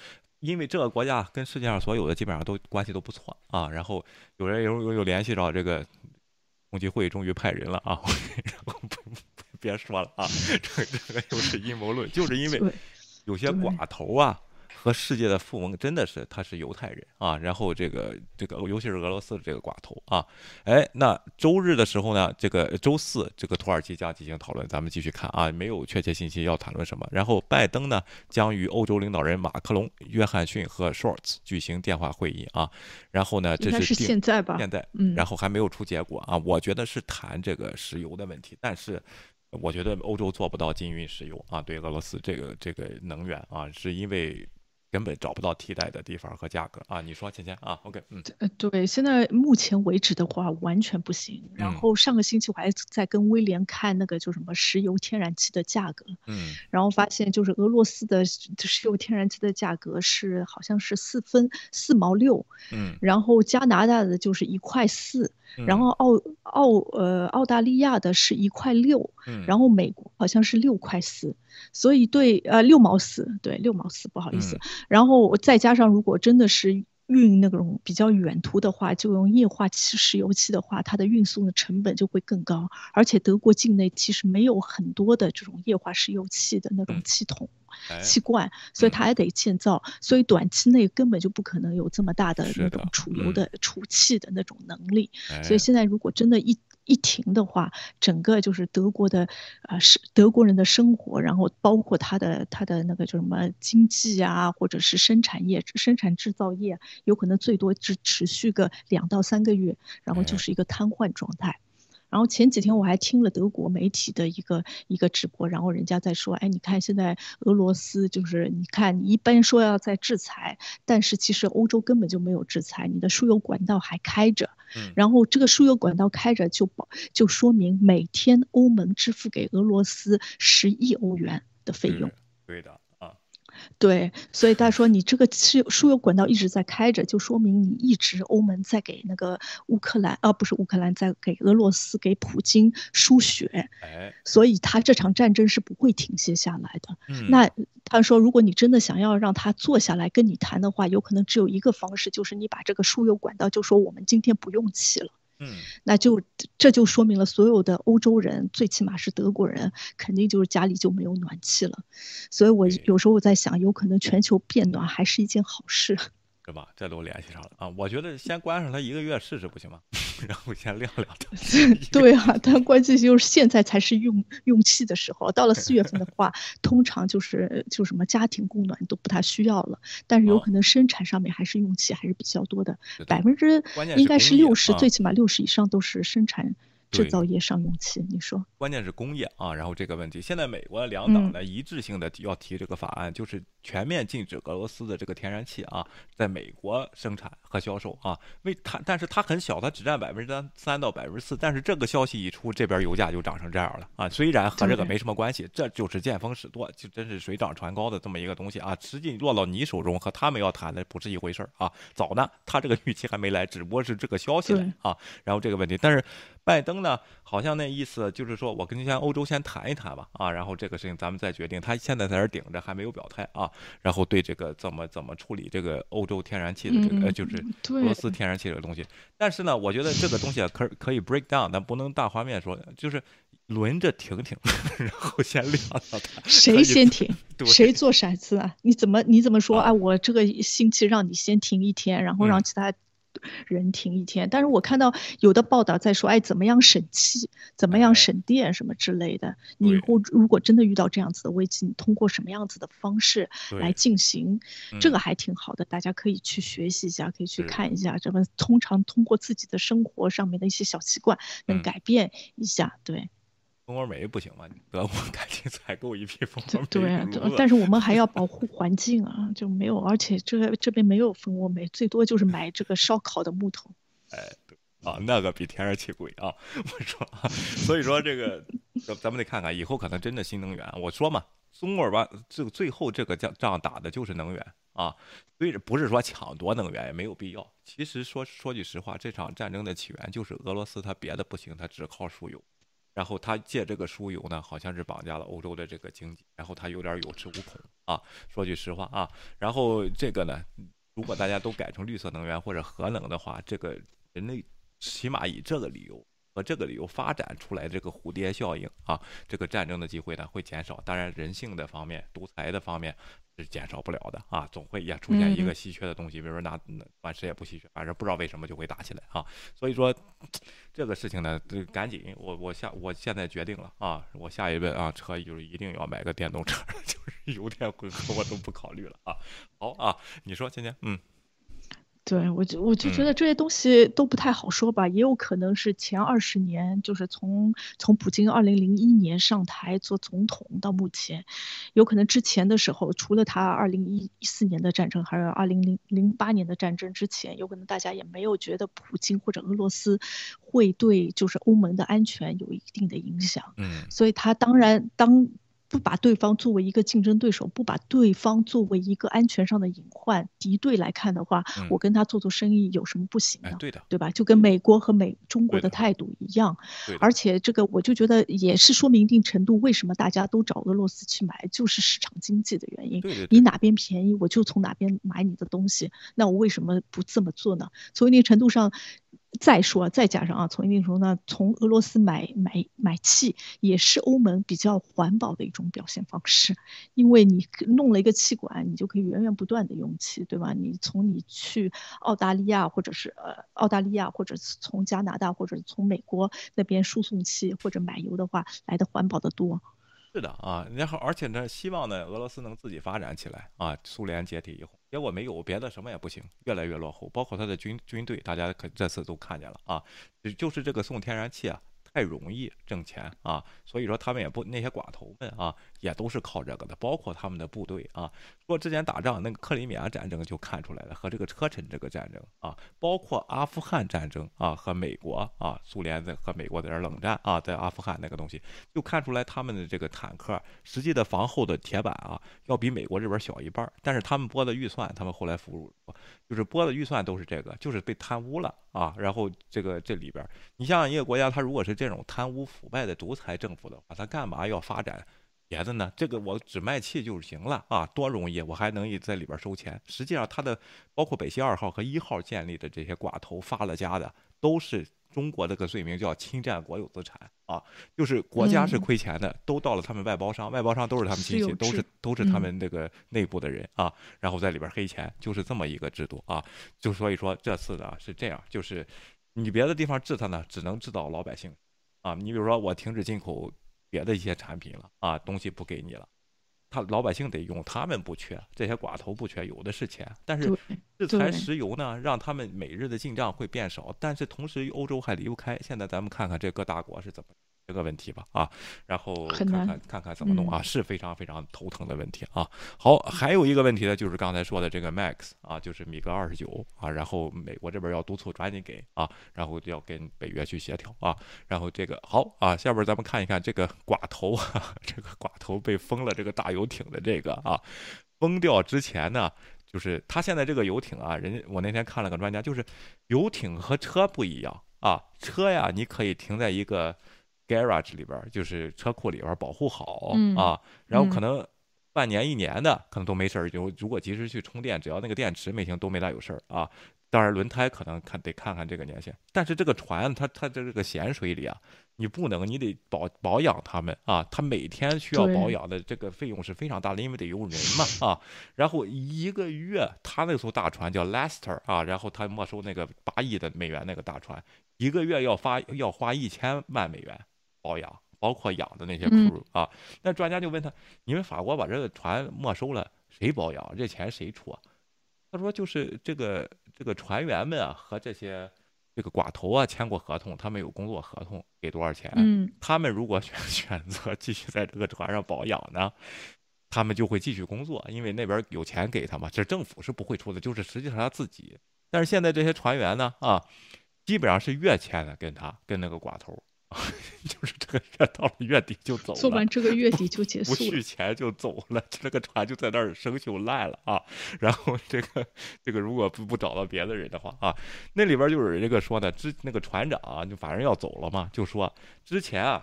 因为这个国家跟世界上所有的基本上都关系都不错啊，然后有人有有有联系着这个共济会终于派人了啊，然后不不别说了啊，这这个又是阴谋论，就是因为有些寡头啊和世界的富翁真的是他是犹太人啊，然后这个这个尤其是俄罗斯的这个寡头啊，哎，那周日的时候呢，这个周四这个土耳其将进行讨论，咱们继续看啊，没有确切信息要谈论什么。然后拜登呢将与欧洲领导人马克龙、约翰逊和 Shorts 举行电话会议啊，然后呢，这是现在吧现在，嗯然后还没有出结果啊，我觉得是谈这个石油的问题，但是。我觉得欧洲做不到禁运石油啊，对俄罗斯这个这个能源啊，是因为根本找不到替代的地方和价格。啊。你说，芊芊啊，OK，嗯，呃，对，现在目前为止的话，完全不行。然嗯。后上个星期我还在跟威廉看那个就什么石油天然气的价格，嗯。然后发现就是俄罗斯的石油天然气的价格是好像是四分四毛六，嗯。然后加拿大的就是一块四，然嗯后澳澳呃澳大利亚的是一块六，嗯。然后美国好像是六块四，所以对呃六毛四，对六毛四，不好意思，嗯。然后再加上如果真的是运那种比较远途的话，就用液化气石油气的话，它的运送的成本就会更高，而且德国境内其实没有很多的这种液化石油气的那种气筒。哎气罐，所以它还得建造，所以短期内根本就不可能有这么大的那种储油嗯的、储气的那种能力。所哎以现在如果真的一一停的话，整个就是德国的，呃，是德国人的生活，然后包括他的他的那个叫什么经济啊，或者是生产业、生产制造业，有可能最多只持续个两到三个月，然后就哎是一个瘫痪状态。然后前几天我还听了德国媒体的一个一个直播，然后人家在说，哎，你看现在俄罗斯就是，你看你一般说要在制裁，但是其实欧洲根本就没有制裁，你的输油管道还开着，嗯然后这个输油管道开着就保就说明每天欧盟支付给俄罗斯十亿欧元的费用。对的啊，对，所以他说你这个输输油管道一直在开着，就说明你一直欧盟在给那个乌克兰，啊不是乌克兰，在给俄罗斯给普京输血，哎，所以他这场战争是不会停歇下来的。嗯那他说，如果你真的想要让他坐下来跟你谈的话，有可能只有一个方式，就是你把这个输油管道就说我们今天不用气了。嗯，那就这就说明了所有的欧洲人，最起码是德国人，肯定就是家里就没有暖气了。所以我有时候我在想，有可能全球变暖还是一件好事。是吧？这都联系上了啊！我觉得先关上它一个月试试不行吗？然后先晾晾它。对啊，但关键就是现在才是用用气的时候，到了四月份的话，通常就是就什么家庭供暖都不太需要了。但是有可能生产上面还是用气还是比较多的，百分之应该是六十，最起码六十以上都是生产。制造业上用气，你说？关键是工业啊，然后这个问题，现在美国两党呢一致性的要提这个法案，就是全面禁止俄罗斯的这个天然气啊，在美国生产和销售啊。为它，但是它很小，它只占百分之三三到百分之四。但是这个消息一出，这边油价就涨成这样了啊。虽然和这个没什么关系，这就是见风使舵，就真是水涨船高的这么一个东西啊。实际落到你手中和他们要谈的不是一回事儿啊。早呢，他这个预期还没来，只不过是这个消息来啊。然后这个问题，但是。拜登呢，好像那意思就是说，我跟先欧洲先谈一谈吧，啊，然后这个事情咱们再决定。他现在在这顶着，还没有表态啊。然后对这个怎么怎么处理这个欧洲天然气的这个，呃，就是俄罗斯天然气这个东西。但是呢，我觉得这个东西可可以 break down，但不能大画面说，就是轮着停停，然后先晾晾他。谁先停？谁做骰子啊？你怎么你怎么说？啊，我这个星期让你先停一天，然后让其他。人停一天，但是我看到有的报道在说，哎，怎么样省气，怎么样省电什么之类的。你以后如果真的遇到这样子的危机，你通过什么样子的方式来进行，这个还挺好的，大家可以去学习一下，可以去看一下。这么通常通过自己的生活上面的一些小习惯，能改变一下，对。蜂窝煤不行吗？德国 赶紧采购一批蜂窝煤。对啊，但是我们还要保护环境啊，就没有，而且这这边没有蜂窝煤，最多就是买这个烧烤的木头。哎，对啊，那个比天然气贵啊！我说，所以说这个，咱咱们得看看以后可能真的新能源。我说嘛，中尔吧，这个最后这个仗仗打的就是能源啊，所以不是说抢夺能源也没有必要。其实说说句实话，这场战争的起源就是俄罗斯，它别的不行，它只靠输油。然后他借这个输油呢，好像是绑架了欧洲的这个经济，然后他有点有恃无恐啊。说句实话啊，然后这个呢，如果大家都改成绿色能源或者核能的话，这个人类起码以这个理由。和这个理由发展出来这个蝴蝶效应啊，这个战争的机会呢会减少。当然，人性的方面、独裁的方面是减少不了的啊，总会也出现一个稀缺的东西。比如说，那钻石也不稀缺，反正不知道为什么就会打起来啊。所以说，这个事情呢，赶紧，我我下我现在决定了啊，我下一位啊，车就是一定要买个电动车，就是油电混合我都不考虑了啊。好啊，你说，今天嗯。对，我就我就觉得这些东西都不太好说吧，也有可能是前二十年，就是从从普京二零零一年上台做总统到目前，有可能之前的时候，除了他二零一四年的战争，还有二零零零八年的战争之前，有可能大家也没有觉得普京或者俄罗斯会对就是欧盟的安全有一定的影响。嗯，所以他当然当。不把对方作为一个竞争对手，不把对方作为一个安全上的隐患、敌对来看的话，我跟他做做生意有什么不行呢？对的，对吧？就跟美国和美中国的态度一样。而且这个我就觉得也是说明一定程度，为什么大家都找俄罗斯去买，就是市场经济的原因。你哪边便宜，我就从哪边买你的东西。那我为什么不这么做呢？从一定程度上。再说，再加上啊，从一定程度上，从俄罗斯买买买气也是欧盟比较环保的一种表现方式，因为你弄了一个气管，你就可以源源不断的用气，对吧？你从你去澳大利亚，或者是呃澳大利亚，或者是从加拿大，或者从美国那边输送气或者买油的话，来的环保的多。是的啊，然后而且呢，希望呢，俄罗斯能自己发展起来啊。苏联解体以后。结果没有别的，什么也不行，越来越落后。包括他的军军队，大家可这次都看见了啊，就是这个送天然气啊。太容易挣钱啊，所以说他们也不那些寡头们啊，也都是靠这个的，包括他们的部队啊。说之前打仗那个克里米亚战争就看出来了，和这个车臣这个战争啊，包括阿富汗战争啊，和美国啊，苏联在和美国在这冷战啊，在阿富汗那个东西，就看出来他们的这个坦克实际的防后的铁板啊，要比美国这边小一半。但是他们拨的预算，他们后来俘虏，就是拨的预算都是这个，就是被贪污了啊。然后这个这里边，你像一个国家，他如果是。这种贪污腐败的独裁政府的话，他干嘛要发展别的呢，这个我只卖气就行了啊，多容易，我还能在里边收钱。实际上，他的包括北溪二号和一号建立的这些寡头发了家的，都是中国这个罪名叫侵占国有资产啊，就是国家是亏钱的，都到了他们外包商，外包商都是他们亲戚，都是都是他们这个内部的人啊，然后在里边黑钱，就是这么一个制度啊。就所以说这次呢是这样，就是你别的地方治他呢，只能治到老百姓啊。你比如说我停止进口。别的一些产品了啊，东西不给你了，他老百姓得用，他们不缺，这些寡头不缺，有的是钱。但是制裁石油呢，让他们每日的进账会变少，但是同时欧洲还离不开。现在咱们看看这各大国是怎么。这个问题吧啊，然后看看看看怎么弄啊，是非常非常头疼的问题啊。好，还有一个问题呢，就是刚才说的这个 Max 啊，就是米格二十九啊，然后美国这边要督促抓紧给啊，然后要跟北约去协调啊，然后这个好啊，下边咱们看一看这个寡头，这个寡头被封了这个大游艇的这个啊，封掉之前呢，就是他现在这个游艇啊，人家我那天看了个专家，就是游艇和车不一样啊，车呀你可以停在一个。Garage 里边就是车库里边保护好啊，然后可能半年一年的可能都没事儿，就如果及时去充电，只要那个电池没停都没大有事儿啊。当然轮胎可能看得看看这个年限，但是这个船它它在这个咸水里啊，你不能你得保保养它们啊，它每天需要保养的这个费用是非常大的，因为得用人嘛啊。然后一个月他那艘大船叫 Lester 啊，然后他没收那个八亿的美元那个大船，一个月要发要花一千万美元。保养，包括养的那些 crew 啊，那专家就问他：“你们法国把这个船没收了，谁保养？这钱谁出？”他说：“就是这个这个船员们啊，和这些这个寡头啊签过合同，他们有工作合同，给多少钱？嗯，他们如果选 选择继续在这个船上保养呢，他们就会继续工作，因为那边有钱给他嘛。这政府是不会出的，就是实际上他自己。但是现在这些船员呢，啊，基本上是月签的，跟他跟那个寡头。” 就是这个月到了月底就走了，做完这个月底就结束，不续钱就走了，这个船就在那儿生锈烂了啊。然后这个这个如果不不找到别的人的话啊，那里边就有这个说的，之那个船长啊，就反正要走了嘛，就说之前啊，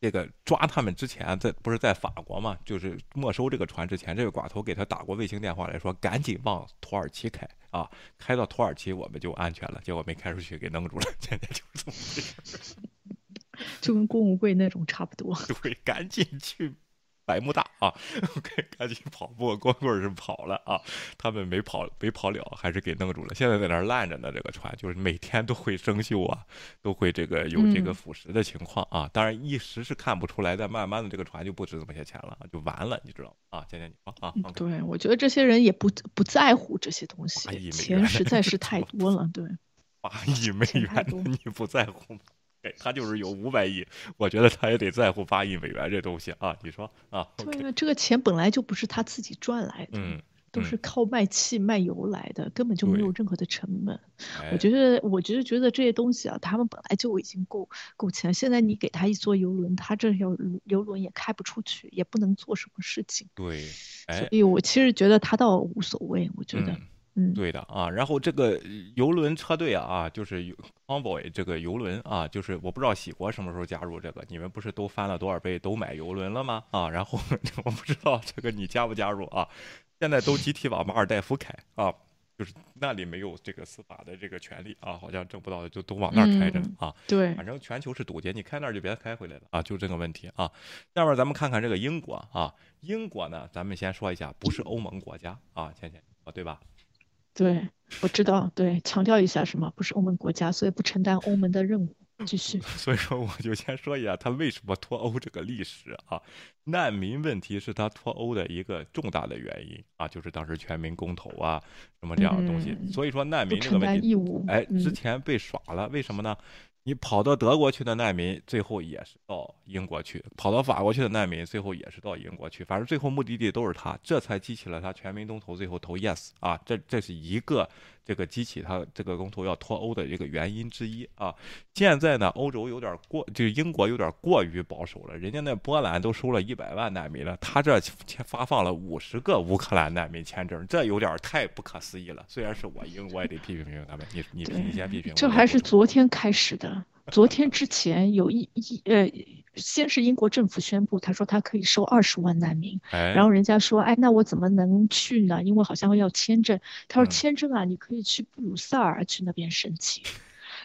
这个抓他们之前在不是在法国嘛，就是没收这个船之前，这个寡头给他打过卫星电话来说，赶紧往土耳其开。啊，开到土耳其我们就安全了，结果没开出去，给弄住了。现在就是这么回事，就跟郭文贵那种差不多。对，赶紧去百慕大啊，赶紧跑，不过郭文贵是跑了啊，他们没跑，没跑了，还是给弄住了。现在在那儿烂着呢，这个船就是每天都会生锈啊，都会这个有这个腐蚀的情况啊。当然一时是看不出来，但慢慢的这个船就不值这么些钱了，就完了，你知道吗？啊，姐姐你说啊，对，我觉得这些人也不不在乎这些东西，钱实在是 太多了，对，八亿美元你不在乎吗？他就是有五百亿，我觉得他也得在乎八亿美元这东西啊，你说啊？对啊，这个钱本来就不是他自己赚来的，嗯，都是靠卖气卖油来的，根本就没有任何的成本。我觉得，我觉得觉得这些东西啊，他们本来就已经够够钱，现在你给他一座游轮，他这条游轮也开不出去，也不能做什么事情。对，所以我其实觉得他倒无所谓，我觉得。嗯，对的啊，然后这个游轮车队啊啊，就是 Convoy 这个游轮啊，就是我不知道喜国什么时候加入这个，你们不是都翻了多少倍都买游轮了吗？啊，然后我不知道这个你加不加入啊？现在都集体往马尔代夫开啊，就是那里没有这个司法的这个权利啊，好像挣不到的就都往那儿开着啊。对，反正全球是堵截，你开那儿就别开回来了啊，就这个问题啊。下面咱们看看这个英国啊，英国呢，咱们先说一下，不是欧盟国家啊，倩倩啊，对吧？对，我知道。对，强调一下，什么不是欧盟国家，所以不承担欧盟的任务。继续。所以说，我就先说一下他为什么脱欧这个历史啊。难民问题是他脱欧的一个重大的原因啊，就是当时全民公投啊，什么这样的东西。所以说，难民这个问题，哎，之前被耍了，为什么呢？你跑到德国去的难民，最后也是到英国去；跑到法国去的难民，最后也是到英国去。反正最后目的地都是他，这才激起了他全民公投，最后投 yes 啊！这这是一个。这个激起他这个公投要脱欧的一个原因之一啊！现在呢，欧洲有点过，就英国有点过于保守了。人家那波兰都收了一百万难民了，他这发放了五十个乌克兰难民签证，这有点太不可思议了。虽然是我英，我也得批评批评他们。你你你先批评。这还是昨天开始的，昨天之前有一一呃先是英国政府宣布，他说他可以收二十万难民，哎然后人家说，哎，那我怎么能去呢？因为好像要签证。他说嗯签证啊，你可以去布鲁塞尔去那边申请。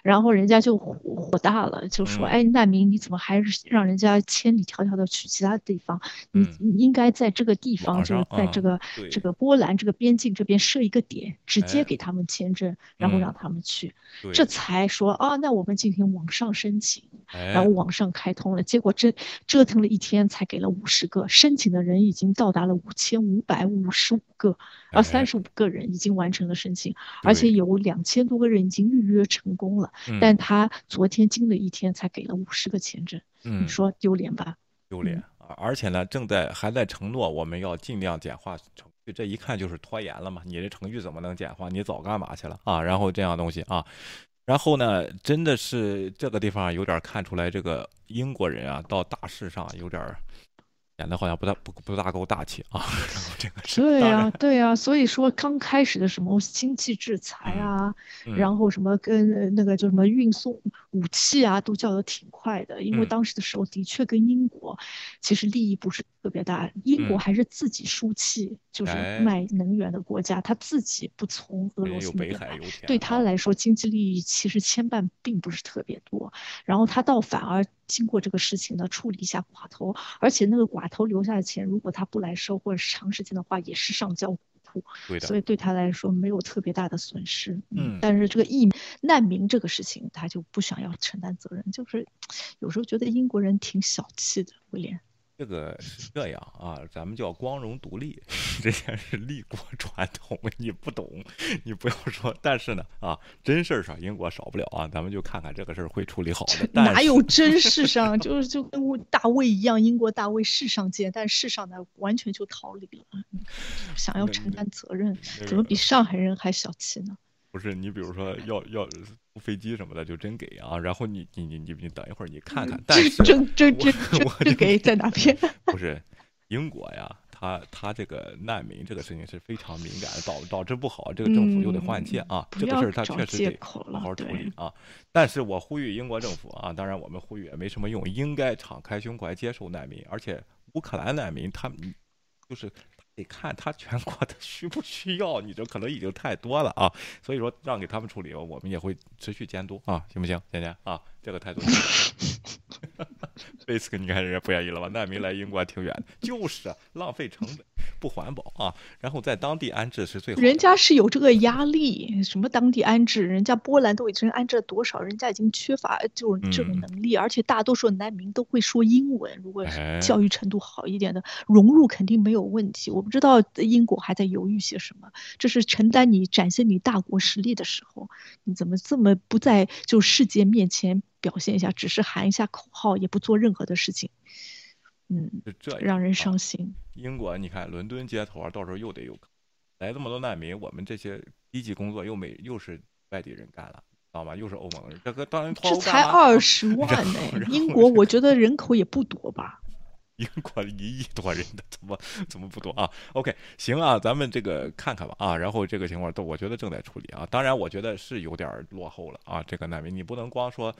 然后人家就火火大了，就说：“嗯哎，难民你怎么还是让人家千里迢迢的去其他地方？你你应该在这个地方，就是在这个这个波兰这个边境这边设一个点，直接哎给他们签证，然后嗯让他们去。这才说啊，那我们进行网上申请，然后哎网上开通了。结果这折腾了一天，才给了五十个，申请的人已经到达了五千五百五十五个，啊，哎三十五个人已经完成了申请，而且对有两千多个人已经预约成功了。嗯但他昨天经了一天，才给了五十个签证，嗯你说丢脸吧？丢脸！而且呢，正在还在承诺我们要尽量简化程序，这一看就是拖延了嘛。你这程序怎么能简化？你早干嘛去了啊？然后这样东西啊，然后呢，真的是这个地方有点看出来，这个英国人啊，到大事上有点儿显得好像不大不不大够大气啊。然 后这个是对呀、对呀、所以说刚开始的什么经济制裁啊，嗯然后什么跟呃那个叫什么运送武器啊，都叫的挺快的，因为嗯。当时的时候的确跟英国其实利益不是特别大，英国嗯。还是自己输气，就是哎。卖能源的国家，他自己不从俄罗斯对他啊来说经济利益其实牵绊并不是特别多，然后他倒反而经过这个事情呢处理一下寡头，而且那个寡头留下的钱，如果他不来收或者是长时间的话，也是上交所以对他来说没有特别大的损失。嗯但是这个疫难民这个事情，他就不想要承担责任，就是有时候觉得英国人挺小气的，威廉。这个是这样啊，咱们叫光荣独立，这件是立国 传统，你不懂，你不要说。但是呢，啊，真事儿上英国少不了啊，咱们就看看这个事儿会处理好的。哪有真 世上，就是就跟大卫一样，英国大卫世上见，但世上呢完全就逃离了，嗯想要承担责任，那个怎么比上海人还小气呢？不是你比如说要要租飞机什么的，就真给啊，然后你你你你你等一会儿你看看，但是真真真真给在哪边？不是英国呀，他他这个难民这个事情是非常敏感，导导致不好，这个政府又得换届啊，这个事儿他确实得好好处理啊。但是我呼吁英国政府啊，当然我们呼吁也没什么用，应该敞开胸怀接受难民，而且乌克兰难民他们就是。得看他全国的需不需要，你这可能已经太多了啊，所以说让给他们处理，我们也会持续监督啊，行不行？甜甜啊，这个态度。贝斯克，你看人家不愿意了吧？难民来英国还挺远的，就是啊，浪费成本，不环保啊。然后在当地安置是最好的。人家是有这个压力，什么当地安置，人家波兰都已经安置了多少，人家已经缺乏就是这种嗯能力，而且大多数难民都会说英文，如果哎是教育程度好一点的，融入肯定没有问题。我不知道英国还在犹豫些什么，这是承担你展现你大国实力的时候，你怎么这么不在就世界面前表现一下，只是喊一下口号，也不做任何的事情，嗯，这让人啊伤心。英国，你看伦敦街头啊，到时候又得有来这么多难民，我们这些低级工作又没又是外地人干了，知道吗？又是欧盟人，这个当然这才二 十万呢、英国我觉得人口也不多吧。英国一亿多人的，怎么怎么不多啊？OK，行啊，咱们这个看看吧啊，然后这个情况都我觉得正在处理啊，当然我觉得是有点落后了啊，这个难民你不能光说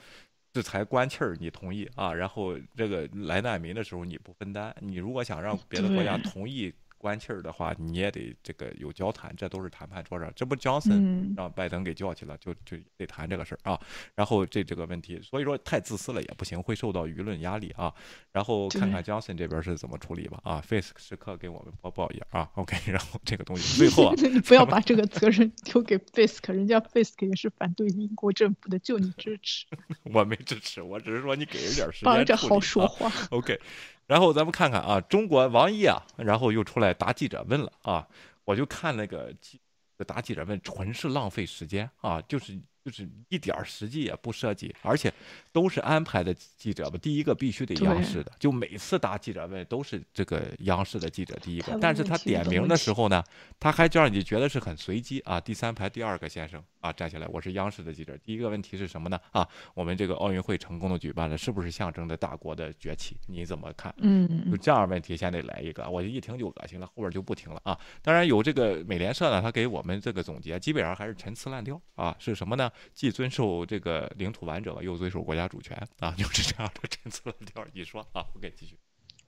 制裁关气儿你同意啊，然后这个来难民的时候你不分担，你如果想让别的国家同意。关气儿的话，你也得这个有交谈，这都是谈判桌上。这不 Johnson 让拜登给叫去了，就就得谈这个事儿啊。然后这这个问题，所以说太自私了也不行，会受到舆论压力啊。然后看看 Johnson 这边是怎么处理吧啊。Face 时刻给我们播报一下啊。OK，然后这个东西最后啊，你不要把这个责任丢给 Fisk，人家 Fisk 也是反对英国政府的，就你支持。我没支持，我只是说你给人点时间帮着好说啊话 OK，然后咱们看看啊，中国王毅啊，然后又出来答记者问了啊，我就看那个记答记者问，纯是浪费时间啊，就是就是一点儿实际也不涉及，而且都是安排的记者吧。第一个必须得央视的，就每次答记者问都是这个央视的记者第一，个但是他点名的时候呢，他还就让你觉得是很随机啊。第三排第二个先生啊，站起来，我是央视的记者。第一个问题是什么呢？啊，我们这个奥运会成功的举办了，是不是象征着大国的崛起？你怎么看？嗯就这样问题先得来一个，我一听就恶心了，后边就不听了啊。当然有这个美联社呢，他给我们这个总结，基本上还是陈词滥调啊，是什么呢？既遵守这个领土完整，又遵守国家主权啊，就是这样的陈词滥调。你说啊，OK，继续。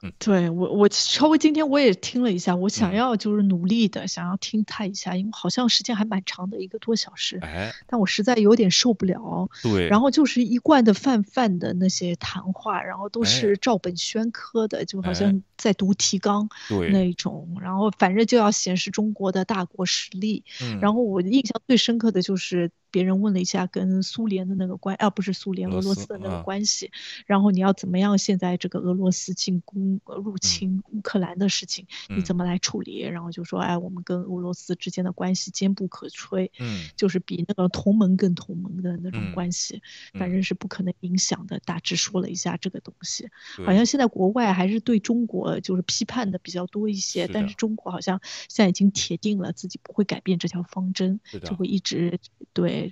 嗯对我，我稍微今天我也听了一下，我想要就是努力的想要听他一下，因为好像时间还蛮长的，一个多小时。哎，但我实在有点受不了。对，然后就是一贯的泛泛的那些谈话，然后都哎是照本宣科的，就好像在读提纲对那一种。然后反正就要显示中国的大国实力。嗯然后我印象最深刻的就是别人问了一下跟苏联的那个关，啊不是苏联，俄俄罗斯的那个啊关系。然后你要怎么样？现在这个俄罗斯进攻、入侵乌克兰的事情，你怎么来处理？然后就说，哎，我们跟俄罗斯之间的关系坚不可摧，嗯就是比那个同盟更同盟的那种嗯关系，嗯反正是不可能影响的。大致说了一下这个东西，好像现在国外还是对中国就是批判的比较多一些，是但是中国好像现在已经铁定了自己不会改变这条方针就会一直对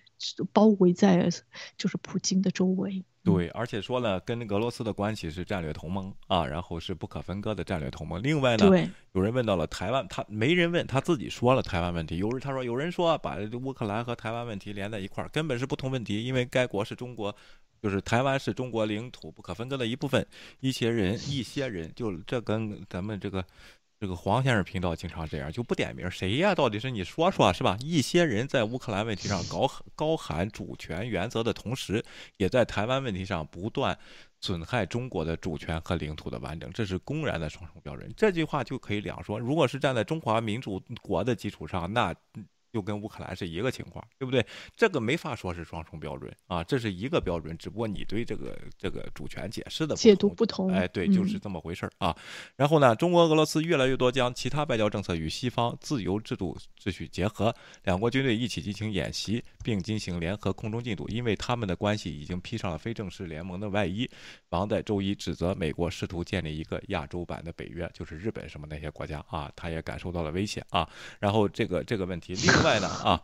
包围在就是普京的周围。对，而且说了，跟俄罗斯的关系是战略同盟啊，然后是不可分割的战略同盟。另外呢，有人问到了台湾，他没人问，他自己说了台湾问题。有人他说有人说把乌克兰和台湾问题连在一块儿，根本是不同问题，因为该国是中国。就是台湾是中国领土不可分割的一部分，一些人一些人就这跟咱们这个这个黄先生频道经常这样，就不点名谁呀？到底是你说说是吧？一些人在乌克兰问题上高高喊主权原则的同时，也在台湾问题上不断损害中国的主权和领土的完整，这是公然的双重标准。这句话就可以两说。如果是站在中华民主国的基础上，那就跟乌克兰是一个情况，对不对？这个没法说是双重标准啊，这是一个标准，只不过你对这个这个主权解释的解读不同哎，对，就是嗯这么回事儿啊。然后呢，中国、俄罗斯越来越多将其他外交政策与西方自由制度秩序结合，两国军队一起进行演习，并进行联合空中进度。因为他们的关系已经披上了非正式联盟的外衣。王在周一指责美国试图建立一个亚洲版的北约，就是日本什么那些国家啊，他也感受到了威胁啊。然后这个这个问题，另外呢 啊，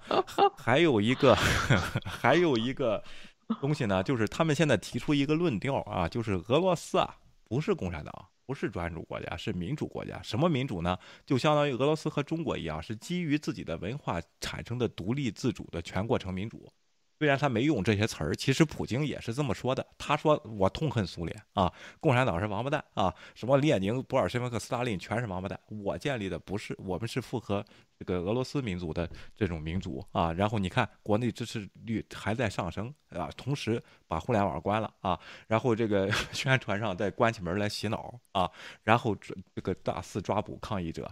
还有一个 还有一个东西呢，就是他们现在提出一个论调啊，就是俄罗斯啊不是共产党，不是专制国家，是民主国家。什么民主呢？就相当于俄罗斯和中国一样，是基于自己的文化产生的独立自主的全过程民主。虽然他没用这些词儿，其实普京也是这么说的。他说：“我痛恨苏联啊，共产党是王八蛋啊，什么列宁、布尔什维克、斯大林全是王八蛋。我建立的不是，我们是符合这个俄罗斯民族的这种民族啊。然后你看，国内支持率还在上升啊，同时把互联网关了啊，然后这个 宣传上再关起门来洗脑啊，然后这这个大肆抓捕抗议者、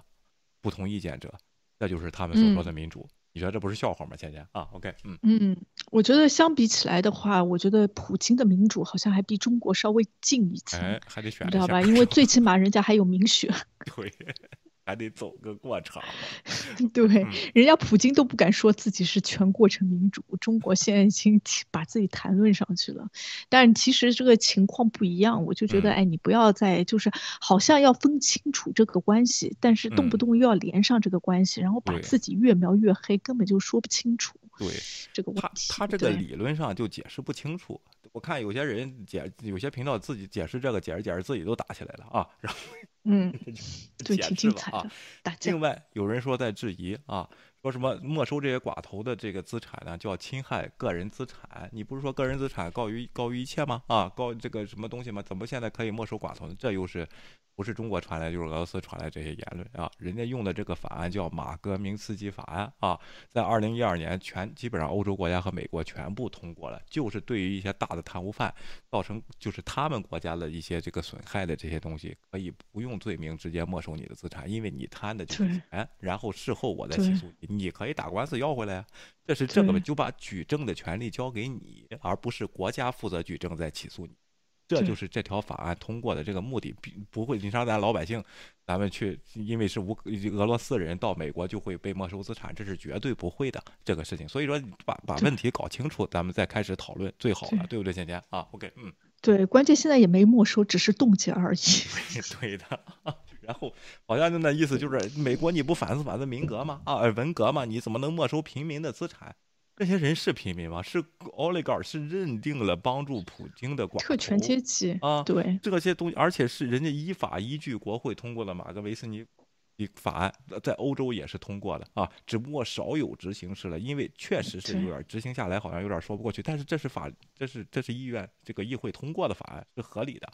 不同意见者，这就是他们所说的民主。你觉得这不是笑话吗？倩倩啊，OK，嗯。嗯，我觉得相比起来的话，我觉得普京的民主好像还比中国稍微近一层，哎，还得选你知道吧？因为 最起码人家还有民选。对，还得走个过场。对，嗯人家普京都不敢说自己是全过程民主，中国现在已经把自己谈论上去了。但其实这个情况不一样，我就觉得，嗯哎，你不要再就是好像要分清楚这个关系，但是动不嗯动又要连上这个关系，然后把自己越描越黑，根本就说不清楚对，这个问他题。他这个理论上就解释不清楚。我看有些人解，有些频道自己解释这个，解释解释自己都打起来了啊，然后嗯，对，解挺精彩的。打另。外，有人说在质疑啊，说什么没收这些寡头的这个资产呢，叫侵害个人资产。你不是说个人资产高于高于一切吗？啊，高这个什么东西吗？怎么现在可以没收寡头呢？这又是不是中国传来，就是俄罗斯传来这些言论啊？人家用的这个法案叫马格明斯基法案啊，在二零一二年全基本上欧洲国家和美国全部通过了，就是对于一些大的贪污犯造成就是他们国家的一些这个损害的这些东西，可以不用罪名直接没收你的资产，因为你贪的就是钱，然后事后我再起诉你，你可以打官司要回来啊。这是这个对就把举证的权利交给你，而不是国家负责举证再起诉你。这就是这条法案通过的这个目的，并不会你让咱老百姓，咱们去因为是乌俄罗斯人到美国就会被没收资产，这是绝对不会的这个事情。所以说，把把问题搞清楚，咱们再开始讨论最好了，对对不对，倩倩啊？OK，嗯，对，关键现在也没没收，只是冻结而已。对的。然后好像就那意思就是，美国你不反思反思民革吗？啊，呃文革吗？你怎么能没收平民的资产？这些人是平民吗？是 oligarch 是认定了帮助普京的寡特权头阶级啊，对这些东西，而且是人家依法依据国会通过了马格维斯尼一法案呃在欧洲也是通过的啊，只不过少有执行是了，因为确实是有点执行下来好像有点说不过去，但是这是法，这是这是议院这个议会通过的法案是合理的，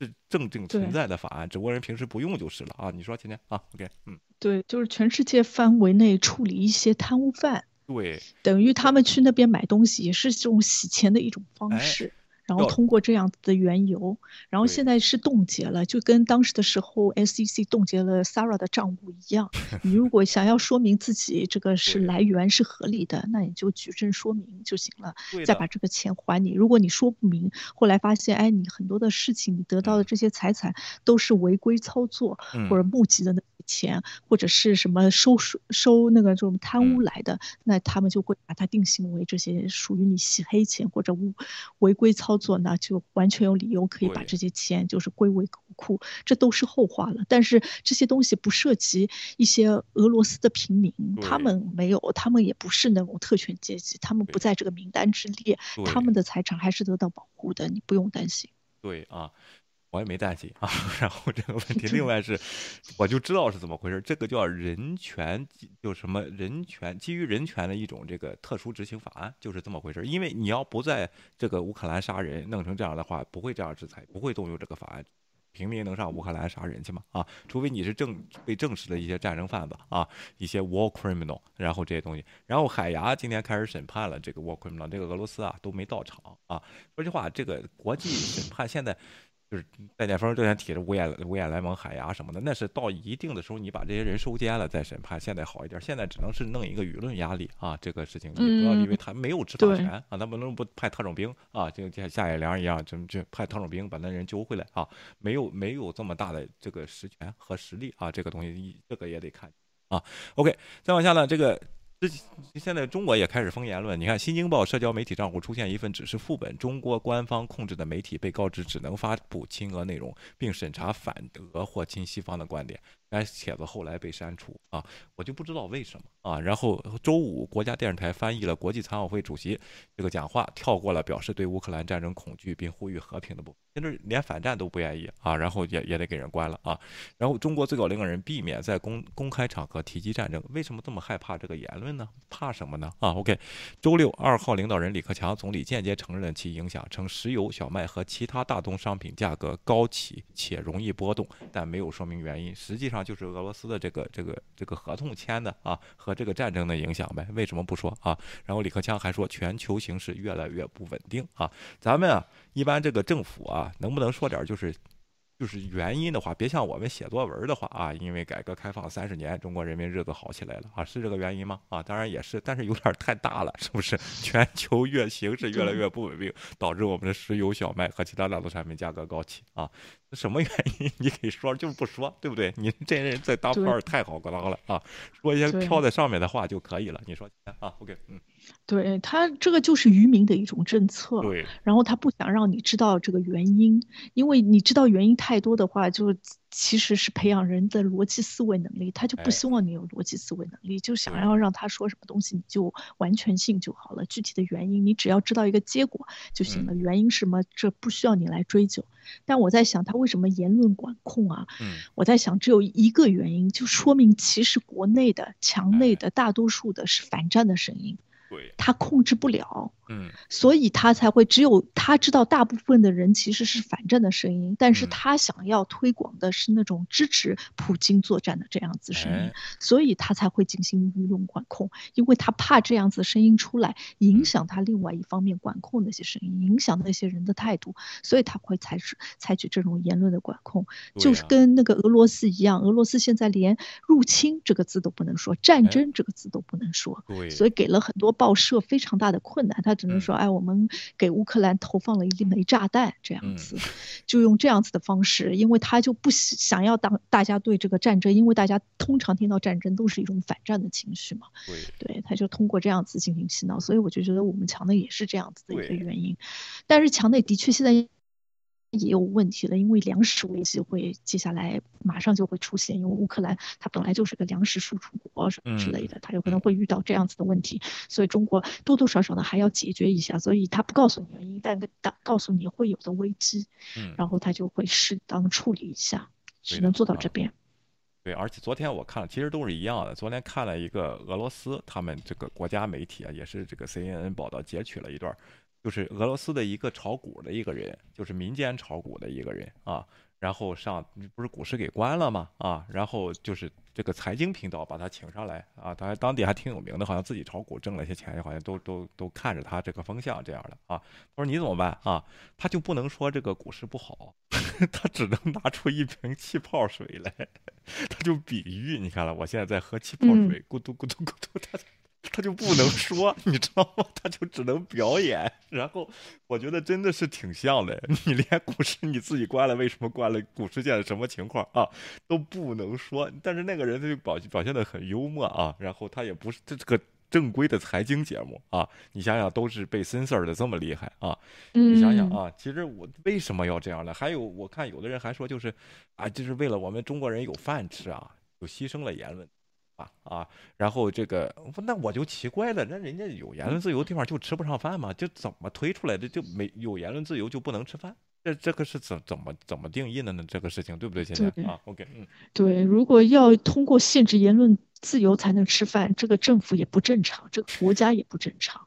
是正正存在的法案，只不过人平时不用就是了啊。你说今天啊，OK，嗯，对，就是全世界范围内处理一些贪污犯，对，等于他们去那边买东西也是这种洗钱的一种方式。然后通过这样子的缘由，然后现在是冻结了，就跟当时的时候 SEC 冻结了 Sarah 的账户一样。你如果想要说明自己这个是来源是合理的，那你就举证说明就行了，再把这个钱还你。如果你说不明，后来发现，哎，你很多的事情，你得到的这些财产都是违规操作或者募集的那。钱或者是什么收收收那个这种贪污来的，那他们就会把它定性为这些属于你洗黑钱或者违违规操作，呢就完全有理由可以把这些钱就是归为国库，这都是后话了。但是这些东西不涉及一些俄罗斯的平民，他们没有，他们也不是那种特权阶级，他们不在这个名单之列，他们的财产还是得到保护的，你不用担心。对啊。我也没担心啊，然后这个问题，另外是，我就知道是怎么回事，这个叫人权，就什么人权，基于人权的一种这个特殊执行法案，就是这么回事。因为你要不在这个乌克兰杀人，弄成这样的话，不会这样制裁，不会动用这个法案，平民能上乌克兰杀人去吗？啊，除非你是正被证实的一些战争贩子啊，一些 war criminal，然后这些东西，然后海牙今天开始审判了这个 war criminal，这个俄罗斯啊都没到场啊。说句话，这个国际审判现在。就是戴建峰之前提着五眼五眼联盟海牙什么的，那是到一定的时候，你把这些人收监了再审判。现在好一点，现在只能是弄一个舆论压力啊，这个事情你不要因为他没有执法权啊，他不能不派特种兵啊，就像夏野良一样，就就派特种兵把那人揪回来啊，没有没有这么大的这个实权和实力啊，这个东西这个也得看啊。OK，再往下呢，这个。这现在中国也开始封言论。你看，《新京报》社交媒体账户出现一份指示副本，中国官方控制的媒体被告知只能发布亲俄内容，并审查反俄或亲西方的观点。该帖子后来被删除啊，我就不知道为什么啊。然后周五，国家电视台翻译了国际残奥会主席这个讲话，跳过了表示对乌克兰战争恐惧并呼吁和平的部分，甚至连反战都不愿意啊。然后也也得给人关了啊。然后中国最高领导人避免在公公开场合提及战争，为什么这么害怕这个言论呢？怕什么呢？啊，OK，周六二号，领导人李克强总理间接承认其影响，称石油、小麦和其他大宗商品价格高企且容易波动，但没有说明原因。实际上。就是俄罗斯的这个这个这个合同签的啊，和这个战争的影响呗？为什么不说啊？然后李克强还说，全球形势越来越不稳定啊。咱们啊，一般这个政府啊，能不能说点就是？就是原因的话，别像我们写作文的话啊，因为改革开放三十年，中国人民日子好起来了啊，是这个原因吗？啊，当然也是，但是有点太大了，是不是？全球越形势越来越不稳定，导致我们的石油、小麦和其他大宗产品价格高企啊，什么原因？你可以说就是不说，对不对？你这人在当官儿太好当了啊，说一些飘在上面的话就可以了。你说啊？OK，嗯。对他这个就是愚民的一种政策，对，然后他不想让你知道这个原因，因为你知道原因太多的话，就其实是培养人的逻辑思维能力，他就不希望你有逻辑思维能力，就想要让他说什么东西你就完全信就好了，具体的原因你只要知道一个结果就行了，原因什么这不需要你来追究。但我在想他为什么言论管控啊？嗯，我在想只有一个原因，就说明其实国内的墙内的大多数的是反战的声音。他控制不了。嗯，所以他才会只有他知道，大部分的人其实是反战的声音，但是他想要推广的是那种支持普京作战的这样子声音，所以他才会进行舆论管控，因为他怕这样子声音出来影响他另外一方面管控那些声音，影响那些人的态度，所以他会采取采取这种言论的管控，就是跟那个俄罗斯一样，俄罗斯现在连入侵这个字都不能说，战争这个字都不能说，所以给了很多报社非常大的困难，他。只能说，哎，我们给乌克兰投放了一枚炸弹，这样子，就用这样子的方式，因为他就不想要当大家对这个战争，因为大家通常听到战争都是一种反战的情绪嘛，对，他就通过这样子进行洗脑，所以我就觉得我们强内也是这样子的一个原因，但是强内的确现在。也有问题了，因为粮食危机会接下来马上就会出现，因为乌克兰它本来就是个粮食输出国什么之类的，它有可能会遇到这样子的问题，所以中国多多少少的还要解决一下，所以他不告诉你原因，但告告诉你会有的危机，然后他就会适当处理一下，只能做到这边。对，而且昨天我看了，其实都是一样的。昨天看了一个俄罗斯他们这个国家媒体啊，也是这个 CNN 报道截取了一段，就是俄罗斯的一个炒股的一个人，就是民间炒股的一个人啊。然后上不是股市给关了吗？啊，然后就是这个财经频道把他请上来啊，他当地还挺有名的，好像自己炒股挣了些钱，好像都都都看着他这个风向这样的啊。他说你怎么办啊？他就不能说这个股市不好，他只能拿出一瓶气泡水来，他就比喻，你看了，我现在在喝气泡水，咕嘟咕嘟咕嘟，他。他就不能说，你知道吗？他就只能表演。然后我觉得真的是挺像的。你连股市你自己关了，为什么关了？股市现在什么情况啊？都不能说。但是那个人他就表表现的很幽默啊。然后他也不是这这个正规的财经节目啊。你想想，都是被 censor 的这么厉害啊。你想想啊，其实我为什么要这样呢？还有我看有的人还说，就是啊，就是为了我们中国人有饭吃啊，就牺牲了言论。啊，然后这个，那我就奇怪了，那人家有言论自由地方就吃不上饭吗？就怎么推出来的就没有言论自由就不能吃饭？这这个是怎怎么怎么定义的呢？这个事情对不对？现在啊，OK，嗯，对，如果要通过限制言论自由才能吃饭，这个政府也不正常，这个国家也不正常，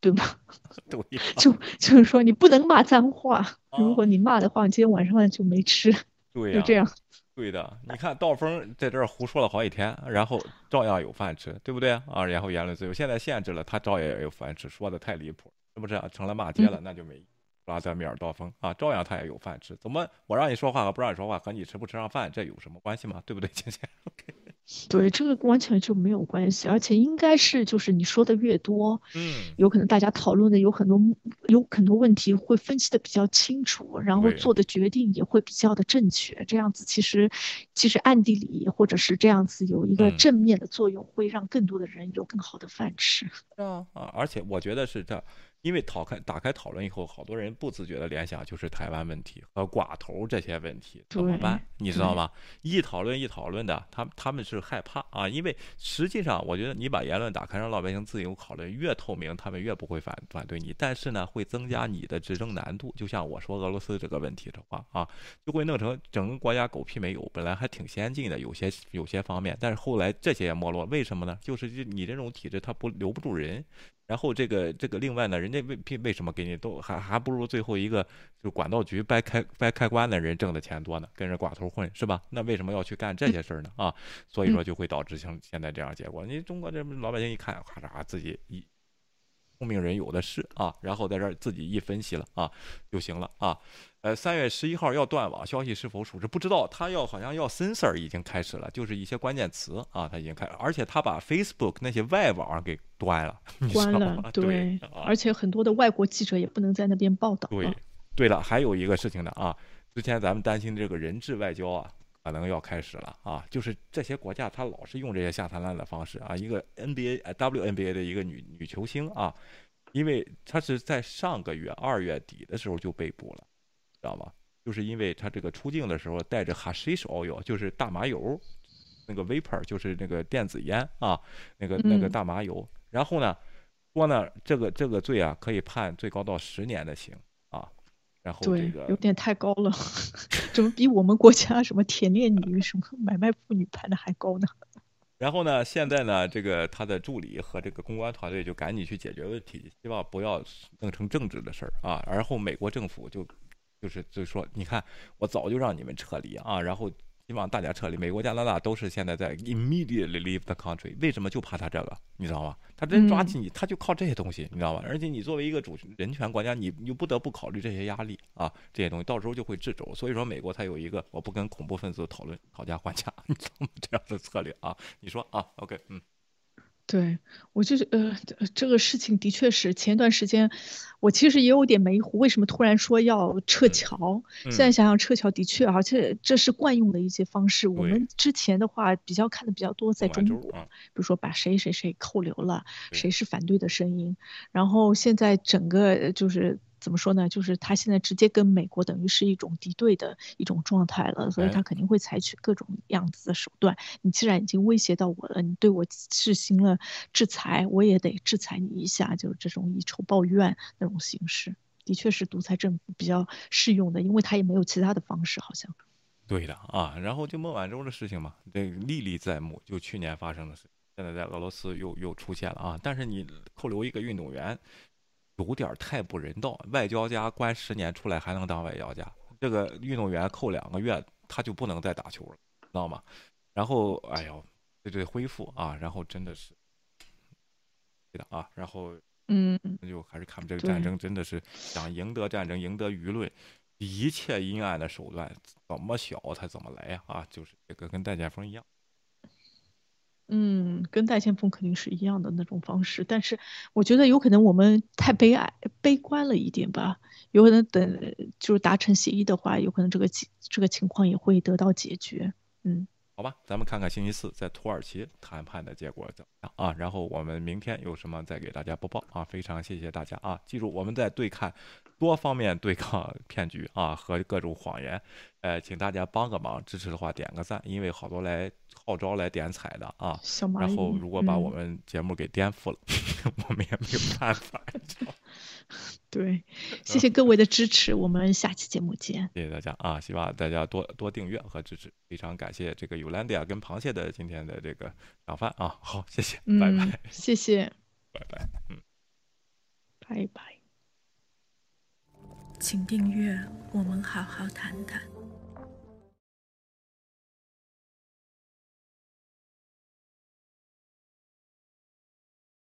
对吗？对，就就是说你不能骂脏话，如果你骂的话，今天晚上就没吃，对，就这样。对的，你看道峰在这儿胡说了好几天，然后照样有饭吃，对不对啊？然后言论自由现在限制了，他照样也有饭吃，说的太离谱，是不是？啊成了骂街了，那就没拉德米尔道峰啊，照样他也有饭吃。怎么我让你说话和不让你说话和你吃不吃上饭这有什么关系吗？对不对，芊芊？OK。对，这个完全就没有关系，而且应该是就是你说的越多，嗯，有可能大家讨论的有很多有很多问题会分析的比较清楚，然后做的决定也会比较的正确。这样子其实其实暗地里或者是这样子有一个正面的作用，会让更多的人有更好的饭吃。啊啊！而且我觉得是这。因为讨开打开讨论以后，好多人不自觉的联想就是台湾问题和寡头这些问题怎么办？你知道吗？一讨论一讨论的，他他们是害怕啊。因为实际上，我觉得你把言论打开，让老百姓自由讨论，越透明，他们越不会反反对你。但是呢，会增加你的执政难度。就像我说俄罗斯这个问题的话啊，就会弄成整个国家狗屁没有。本来还挺先进的，有些有些方面，但是后来这些也没落。为什么呢？就是你这种体制，它不留不住人。然后这个这个另外呢，人家为为什么给你都还还不如最后一个就管道局掰开掰开关的人挣的钱多呢？跟着寡头混是吧？那为什么要去干这些事儿呢？啊，所以说就会导致像现在这样结果。你中国这老百姓一看，咔嚓自己一。聪明人有的是啊，然后在这儿自己一分析了啊就行了啊。呃，三月十一号要断网，消息是否属实不知道。他要好像要 censor 已经开始了，就是一些关键词啊，他已经开，而且他把 Facebook 那些外网给端了，关了，对，而且很多的外国记者也不能在那边报道。对，对了，还有一个事情呢啊，之前咱们担心这个人质外交啊。可能要开始了啊！就是这些国家，他老是用这些下三滥的方式啊。一个 NBA、WNBA 的一个女女球星啊，因为她是在上个月二月底的时候就被捕了，知道吗？就是因为她这个出境的时候带着 hashish oil，就是大麻油，那个 vapor，就是那个电子烟啊，那个那个大麻油。然后呢，说呢，这个这个罪啊，可以判最高到十年的刑。然后这个有点太高了，怎么比我们国家什么铁链女、什么买卖妇女判的还高呢？然后呢，现在呢，这个他的助理和这个公关团队就赶紧去解决问题，希望不要弄成政治的事儿啊。然后美国政府就就是就说，你看，我早就让你们撤离啊，然后。希望大家撤离。美国、加拿大都是现在在 immediately leave the country。为什么就怕他这个？你知道吗？他真抓起你，他就靠这些东西，你知道吗？而且你作为一个主人权国家，你你不得不考虑这些压力啊，这些东西到时候就会制肘。所以说，美国才有一个我不跟恐怖分子讨论、讨价还价，你知道吗？这样的策略啊。你说啊？OK，嗯。对我就是呃，这个事情的确是前段时间，我其实也有点迷糊，为什么突然说要撤侨？现在想想撤侨的确，而且这是惯用的一些方式。我们之前的话比较看的比较多，在中国，比如说把谁谁谁扣留了，谁是反对的声音，然后现在整个就是。怎么说呢？就是他现在直接跟美国等于是一种敌对的一种状态了，所以他肯定会采取各种样子的手段。你既然已经威胁到我了，你对我实行了制裁，我也得制裁你一下，就是这种以仇报怨那种形式，的确是独裁政府比较适用的，因为他也没有其他的方式，好像。对的啊，然后就孟晚舟的事情嘛，这个历历在目，就去年发生的事，现在在俄罗斯又又出现了啊。但是你扣留一个运动员，有点太不人道。外交家关十年出来还能当外交家，这个运动员扣两个月他就不能再打球了，知道吗？然后哎呦，这这恢复啊，然后真的是，对的啊，然后嗯，那就还是看这个战争真的是想赢得战争，赢得舆论。一切阴暗的手段怎么小，他怎么来呀？啊，就是这个跟戴建峰一样。嗯，跟戴先锋肯定是一样的那种方式，但是我觉得有可能我们太悲哀、悲观了一点吧。有可能等就是达成协议的话，有可能这个这个情况也会得到解决。嗯。好吧，咱们看看星期四在土耳其谈判的结果怎么样啊？然后我们明天有什么再给大家播报啊？非常谢谢大家啊！记住，我们在对抗多方面对抗 骗局啊和各种谎言，呃，请大家帮个忙，支持的话点个赞，因为好多来号召来点彩的啊。然后如果把我们节目给颠覆了，我们也没有办法。对，谢谢各位的支持，我们下期节目见。谢谢大家啊！希望大家多多订阅和支持，非常感谢这个尤兰迪亚跟螃蟹的今天的这个早饭啊！好，谢谢，拜拜，谢谢，拜拜，嗯，拜拜，请订阅，我们好好谈谈。